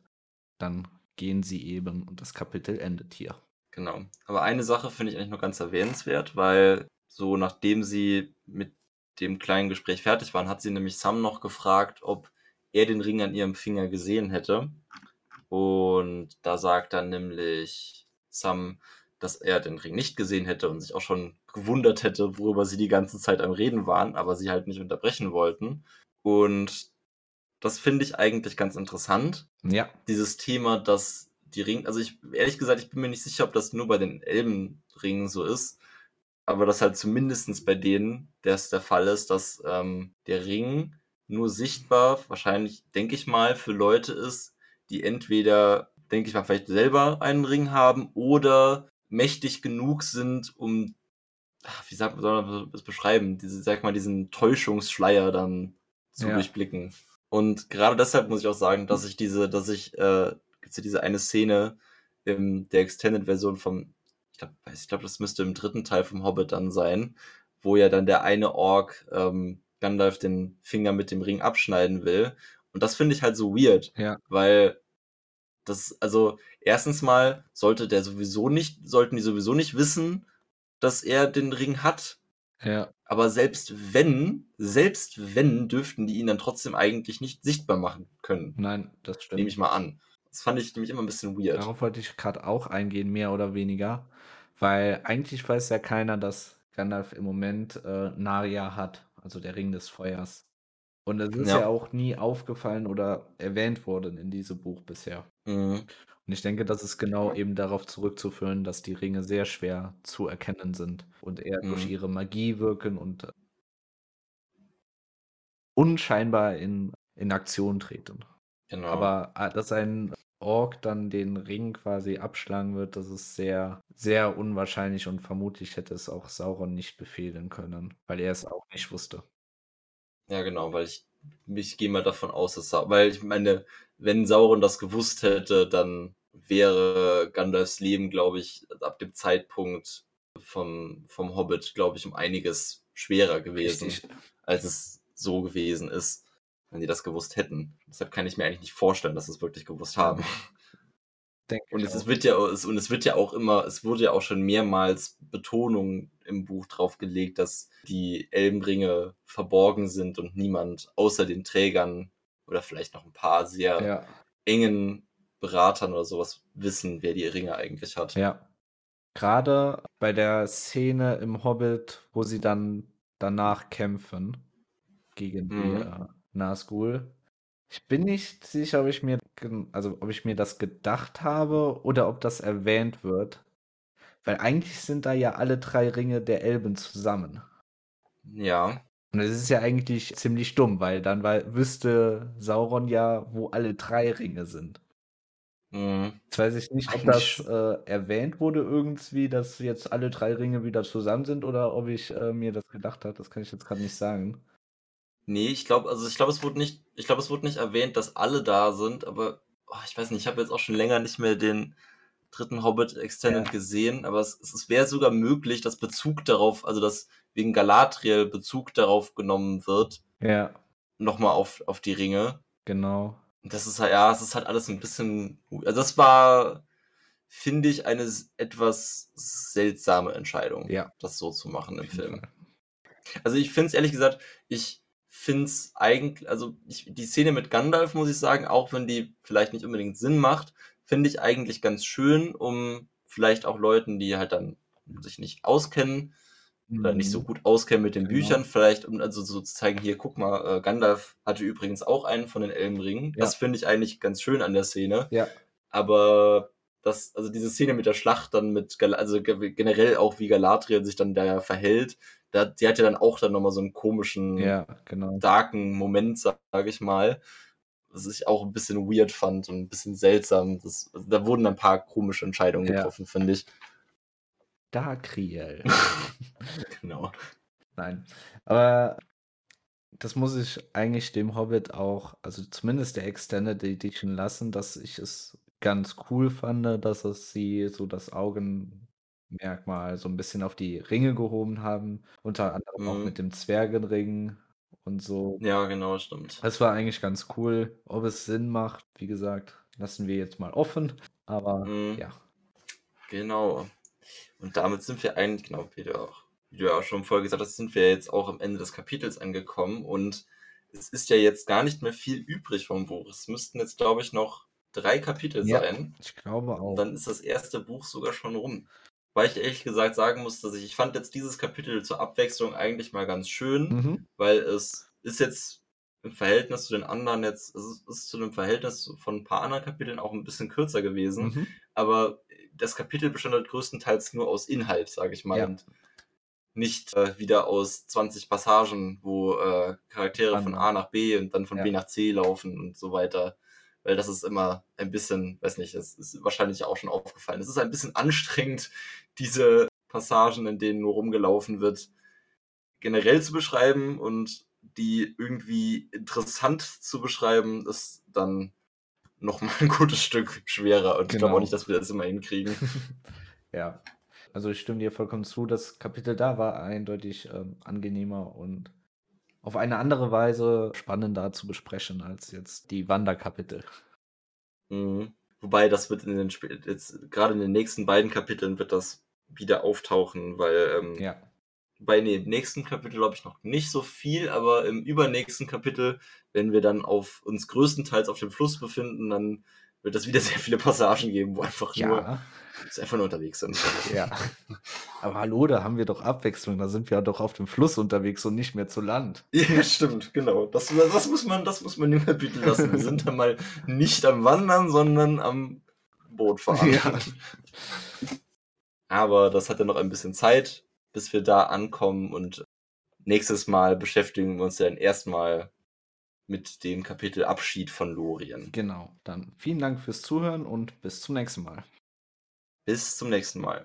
[SPEAKER 2] dann gehen sie eben und das Kapitel endet hier.
[SPEAKER 1] Genau. Aber eine Sache finde ich eigentlich noch ganz erwähnenswert, weil so nachdem sie mit dem kleinen Gespräch fertig waren, hat sie nämlich Sam noch gefragt, ob er den Ring an ihrem Finger gesehen hätte. Und da sagt dann nämlich Sam, dass er den Ring nicht gesehen hätte und sich auch schon gewundert hätte, worüber sie die ganze Zeit am Reden waren, aber sie halt nicht unterbrechen wollten. Und das finde ich eigentlich ganz interessant,
[SPEAKER 2] Ja,
[SPEAKER 1] dieses Thema, dass die Ring, also ich, ehrlich gesagt, ich bin mir nicht sicher, ob das nur bei den Elbenringen so ist, aber dass halt zumindestens bei denen das der Fall ist, dass ähm, der Ring nur sichtbar, wahrscheinlich, denke ich mal, für Leute ist, die entweder, denke ich mal, vielleicht selber einen Ring haben oder mächtig genug sind, um, wie sagt man, soll man das beschreiben, diese, sag mal, diesen Täuschungsschleier dann zu
[SPEAKER 2] Ja.
[SPEAKER 1] durchblicken. Und gerade deshalb muss ich auch sagen, dass ich diese, dass ich, äh, gibt's ja diese eine Szene in der Extended-Version vom, ich glaube, ich glaube, das müsste im dritten Teil vom Hobbit dann sein, wo ja dann der eine Ork ähm, Gandalf den Finger mit dem Ring abschneiden will. Und das finde ich halt so weird,
[SPEAKER 2] ja,
[SPEAKER 1] weil das, also erstens mal sollte der sowieso nicht, sollten die sowieso nicht wissen, dass er den Ring hat.
[SPEAKER 2] ja.
[SPEAKER 1] Aber selbst wenn, selbst wenn, dürften die ihn dann trotzdem eigentlich nicht sichtbar machen können.
[SPEAKER 2] Nein, das stimmt.
[SPEAKER 1] Nehme ich mal an. Das fand ich nämlich immer ein bisschen weird.
[SPEAKER 2] Darauf wollte ich gerade auch eingehen, mehr oder weniger. Weil eigentlich weiß ja keiner, dass Gandalf im Moment äh, Narya hat, also der Ring des Feuers. Und es ist
[SPEAKER 1] Ja.
[SPEAKER 2] ja. auch nie aufgefallen oder erwähnt worden in diesem Buch bisher.
[SPEAKER 1] Mhm.
[SPEAKER 2] Und ich denke, das ist genau eben darauf zurückzuführen, dass die Ringe sehr schwer zu erkennen sind und eher durch
[SPEAKER 1] Mhm.
[SPEAKER 2] ihre Magie wirken und äh, unscheinbar in, in Aktion treten.
[SPEAKER 1] Genau.
[SPEAKER 2] Aber äh, dass ein Ork dann den Ring quasi abschlagen wird, das ist sehr, sehr unwahrscheinlich und vermutlich hätte es auch Sauron nicht befehlen können, weil er es auch nicht wusste.
[SPEAKER 1] Ja, genau, weil ich, ich gehe mal davon aus, dass Sau weil ich meine, wenn Sauron das gewusst hätte, dann wäre Gandalfs Leben, glaube ich, ab dem Zeitpunkt vom, vom Hobbit, glaube ich, um einiges schwerer gewesen,
[SPEAKER 2] Richtig.
[SPEAKER 1] als es so gewesen ist, wenn die das gewusst hätten. Deshalb kann ich mir eigentlich nicht vorstellen, dass sie es wirklich gewusst haben.
[SPEAKER 2] Denke
[SPEAKER 1] Und es
[SPEAKER 2] auch.
[SPEAKER 1] wird ja, es, und es wird ja auch immer, es wurde ja auch schon mehrmals Betonung im Buch drauf gelegt, dass die Elbenringe verborgen sind und niemand außer den Trägern oder vielleicht noch ein paar sehr
[SPEAKER 2] Ja,
[SPEAKER 1] engen Beratern oder sowas wissen, wer die Ringe eigentlich hat.
[SPEAKER 2] ja. Gerade bei der Szene im Hobbit, wo sie dann danach kämpfen gegen die
[SPEAKER 1] Mhm.
[SPEAKER 2] äh, Nazgul. Ich bin nicht sicher, ob ich mir, also ob ich mir das gedacht habe oder ob das erwähnt wird. Weil eigentlich sind da ja alle drei Ringe der Elben zusammen.
[SPEAKER 1] Ja,
[SPEAKER 2] Und es ist ja eigentlich ziemlich dumm, weil dann wüsste Sauron ja, wo alle drei Ringe sind.
[SPEAKER 1] Mhm.
[SPEAKER 2] Jetzt weiß ich nicht, ob das äh, erwähnt wurde irgendwie, dass jetzt alle drei Ringe wieder zusammen sind oder ob ich äh, mir das gedacht habe. Das kann ich jetzt gerade nicht sagen.
[SPEAKER 1] Nee, ich glaube, also ich glaube, es wurde nicht, ich glaube, es wurde nicht erwähnt, dass alle da sind, aber oh, ich weiß nicht, ich habe jetzt auch schon länger nicht mehr den dritten Hobbit Extended
[SPEAKER 2] Ja.
[SPEAKER 1] gesehen, aber es, es wäre sogar möglich, dass Bezug darauf, also dass wegen Galadriel Bezug darauf genommen wird,
[SPEAKER 2] Ja,
[SPEAKER 1] nochmal auf, auf die Ringe.
[SPEAKER 2] genau.
[SPEAKER 1] Das ist halt, ja, es ist halt alles ein bisschen, also das war, finde ich, eine etwas seltsame Entscheidung,
[SPEAKER 2] Ja,
[SPEAKER 1] das so zu machen im Film.
[SPEAKER 2] Fall.
[SPEAKER 1] Also ich finde es ehrlich gesagt, ich finde es eigentlich, also ich, die Szene mit Gandalf, muss ich sagen, auch wenn die vielleicht nicht unbedingt Sinn macht, finde ich eigentlich ganz schön, um vielleicht auch Leuten, die halt dann sich nicht auskennen oder nicht so
[SPEAKER 2] Mhm.
[SPEAKER 1] gut auskennen mit den
[SPEAKER 2] Genau.
[SPEAKER 1] Büchern, vielleicht um also so zu zeigen, hier, guck mal, äh, Gandalf hatte übrigens auch einen von den Elbenringen.
[SPEAKER 2] Ja.
[SPEAKER 1] Das finde ich eigentlich ganz schön an der Szene.
[SPEAKER 2] Ja,
[SPEAKER 1] Aber das, also diese Szene mit der Schlacht dann mit, Gal also ge- generell auch wie Galadriel sich dann da verhält, da, die hat ja dann auch dann nochmal so einen komischen,
[SPEAKER 2] ja, genau.
[SPEAKER 1] darken Moment, sag, sag ich mal, was ich auch ein bisschen weird fand und ein bisschen seltsam. Das, also da wurden ein paar komische Entscheidungen
[SPEAKER 2] Ja.
[SPEAKER 1] getroffen, finde ich.
[SPEAKER 2] Darkriel.
[SPEAKER 1] Genau.
[SPEAKER 2] Nein. Aber das muss ich eigentlich dem Hobbit auch, also zumindest der Extended Edition lassen, dass ich es ganz cool fand, dass es sie so das Augenmerkmal so ein bisschen auf die Ringe gehoben haben. Unter anderem auch
[SPEAKER 1] Mhm.
[SPEAKER 2] mit dem Zwergenring und so.
[SPEAKER 1] Ja, genau, stimmt.
[SPEAKER 2] Das war eigentlich ganz cool. Ob es Sinn macht, wie gesagt, lassen wir jetzt mal offen. Aber
[SPEAKER 1] Mhm.
[SPEAKER 2] ja.
[SPEAKER 1] Genau. Und damit sind wir eigentlich, genau, wie du auch, wie du ja auch schon vorher gesagt hast, sind wir jetzt auch am Ende des Kapitels angekommen und es ist ja jetzt gar nicht mehr viel übrig vom Buch. Es müssten jetzt, glaube ich, noch drei Kapitel
[SPEAKER 2] Ja,
[SPEAKER 1] sein.
[SPEAKER 2] ich glaube
[SPEAKER 1] Und
[SPEAKER 2] auch.
[SPEAKER 1] dann ist das erste Buch sogar schon rum. Weil ich ehrlich gesagt sagen muss, dass ich, ich fand jetzt dieses Kapitel zur Abwechslung eigentlich mal ganz schön,
[SPEAKER 2] Mhm.
[SPEAKER 1] weil es ist jetzt im Verhältnis zu den anderen jetzt, es ist, ist zu dem Verhältnis von ein paar anderen Kapiteln auch ein bisschen kürzer gewesen
[SPEAKER 2] Mhm.
[SPEAKER 1] aber das Kapitel bestand halt größtenteils nur aus Inhalt, sage ich mal,
[SPEAKER 2] Ja.
[SPEAKER 1] und nicht äh, wieder aus 20 Passagen, wo äh, Charaktere von
[SPEAKER 2] Spannend.
[SPEAKER 1] A nach B und dann von
[SPEAKER 2] Ja.
[SPEAKER 1] B nach C laufen und so weiter. Weil das ist immer ein bisschen, weiß nicht, das ist wahrscheinlich auch schon aufgefallen. Es ist ein bisschen anstrengend, diese Passagen, in denen nur rumgelaufen wird, generell zu beschreiben und die irgendwie interessant zu beschreiben, ist dann noch mal ein gutes Stück schwerer. Und ich glaube auch
[SPEAKER 2] Genau.
[SPEAKER 1] nicht, dass wir das immer hinkriegen.
[SPEAKER 2] Ja, also ich stimme dir vollkommen zu. Das Kapitel da war eindeutig ähm, angenehmer und auf eine andere Weise spannender zu besprechen als jetzt die Wanderkapitel.
[SPEAKER 1] Mhm. Wobei das wird in den Sp jetzt gerade in den nächsten beiden Kapiteln wird das wieder auftauchen, weil ähm,
[SPEAKER 2] Ja,
[SPEAKER 1] bei dem nächsten Kapitel glaube ich noch nicht so viel, aber im übernächsten Kapitel, wenn wir dann auf uns größtenteils auf dem Fluss befinden, dann wird es wieder sehr viele Passagen geben, wo einfach
[SPEAKER 2] Ja.
[SPEAKER 1] nur, sie einfach nur unterwegs sind.
[SPEAKER 2] Ja. Aber hallo, da haben wir doch Abwechslung. Da sind wir doch auf dem Fluss unterwegs und nicht mehr zu Land.
[SPEAKER 1] Ja, stimmt, genau. Das, das, muss man, das muss man im Kapitel lassen. Wir sind dann mal nicht am Wandern, sondern am Boot fahren.
[SPEAKER 2] Ja.
[SPEAKER 1] Aber das hat ja noch ein bisschen Zeit, bis wir da ankommen und nächstes Mal beschäftigen wir uns dann erstmal mit dem Kapitel Abschied von Lorien.
[SPEAKER 2] Genau. Dann vielen Dank fürs Zuhören und bis zum nächsten Mal.
[SPEAKER 1] Bis zum nächsten Mal.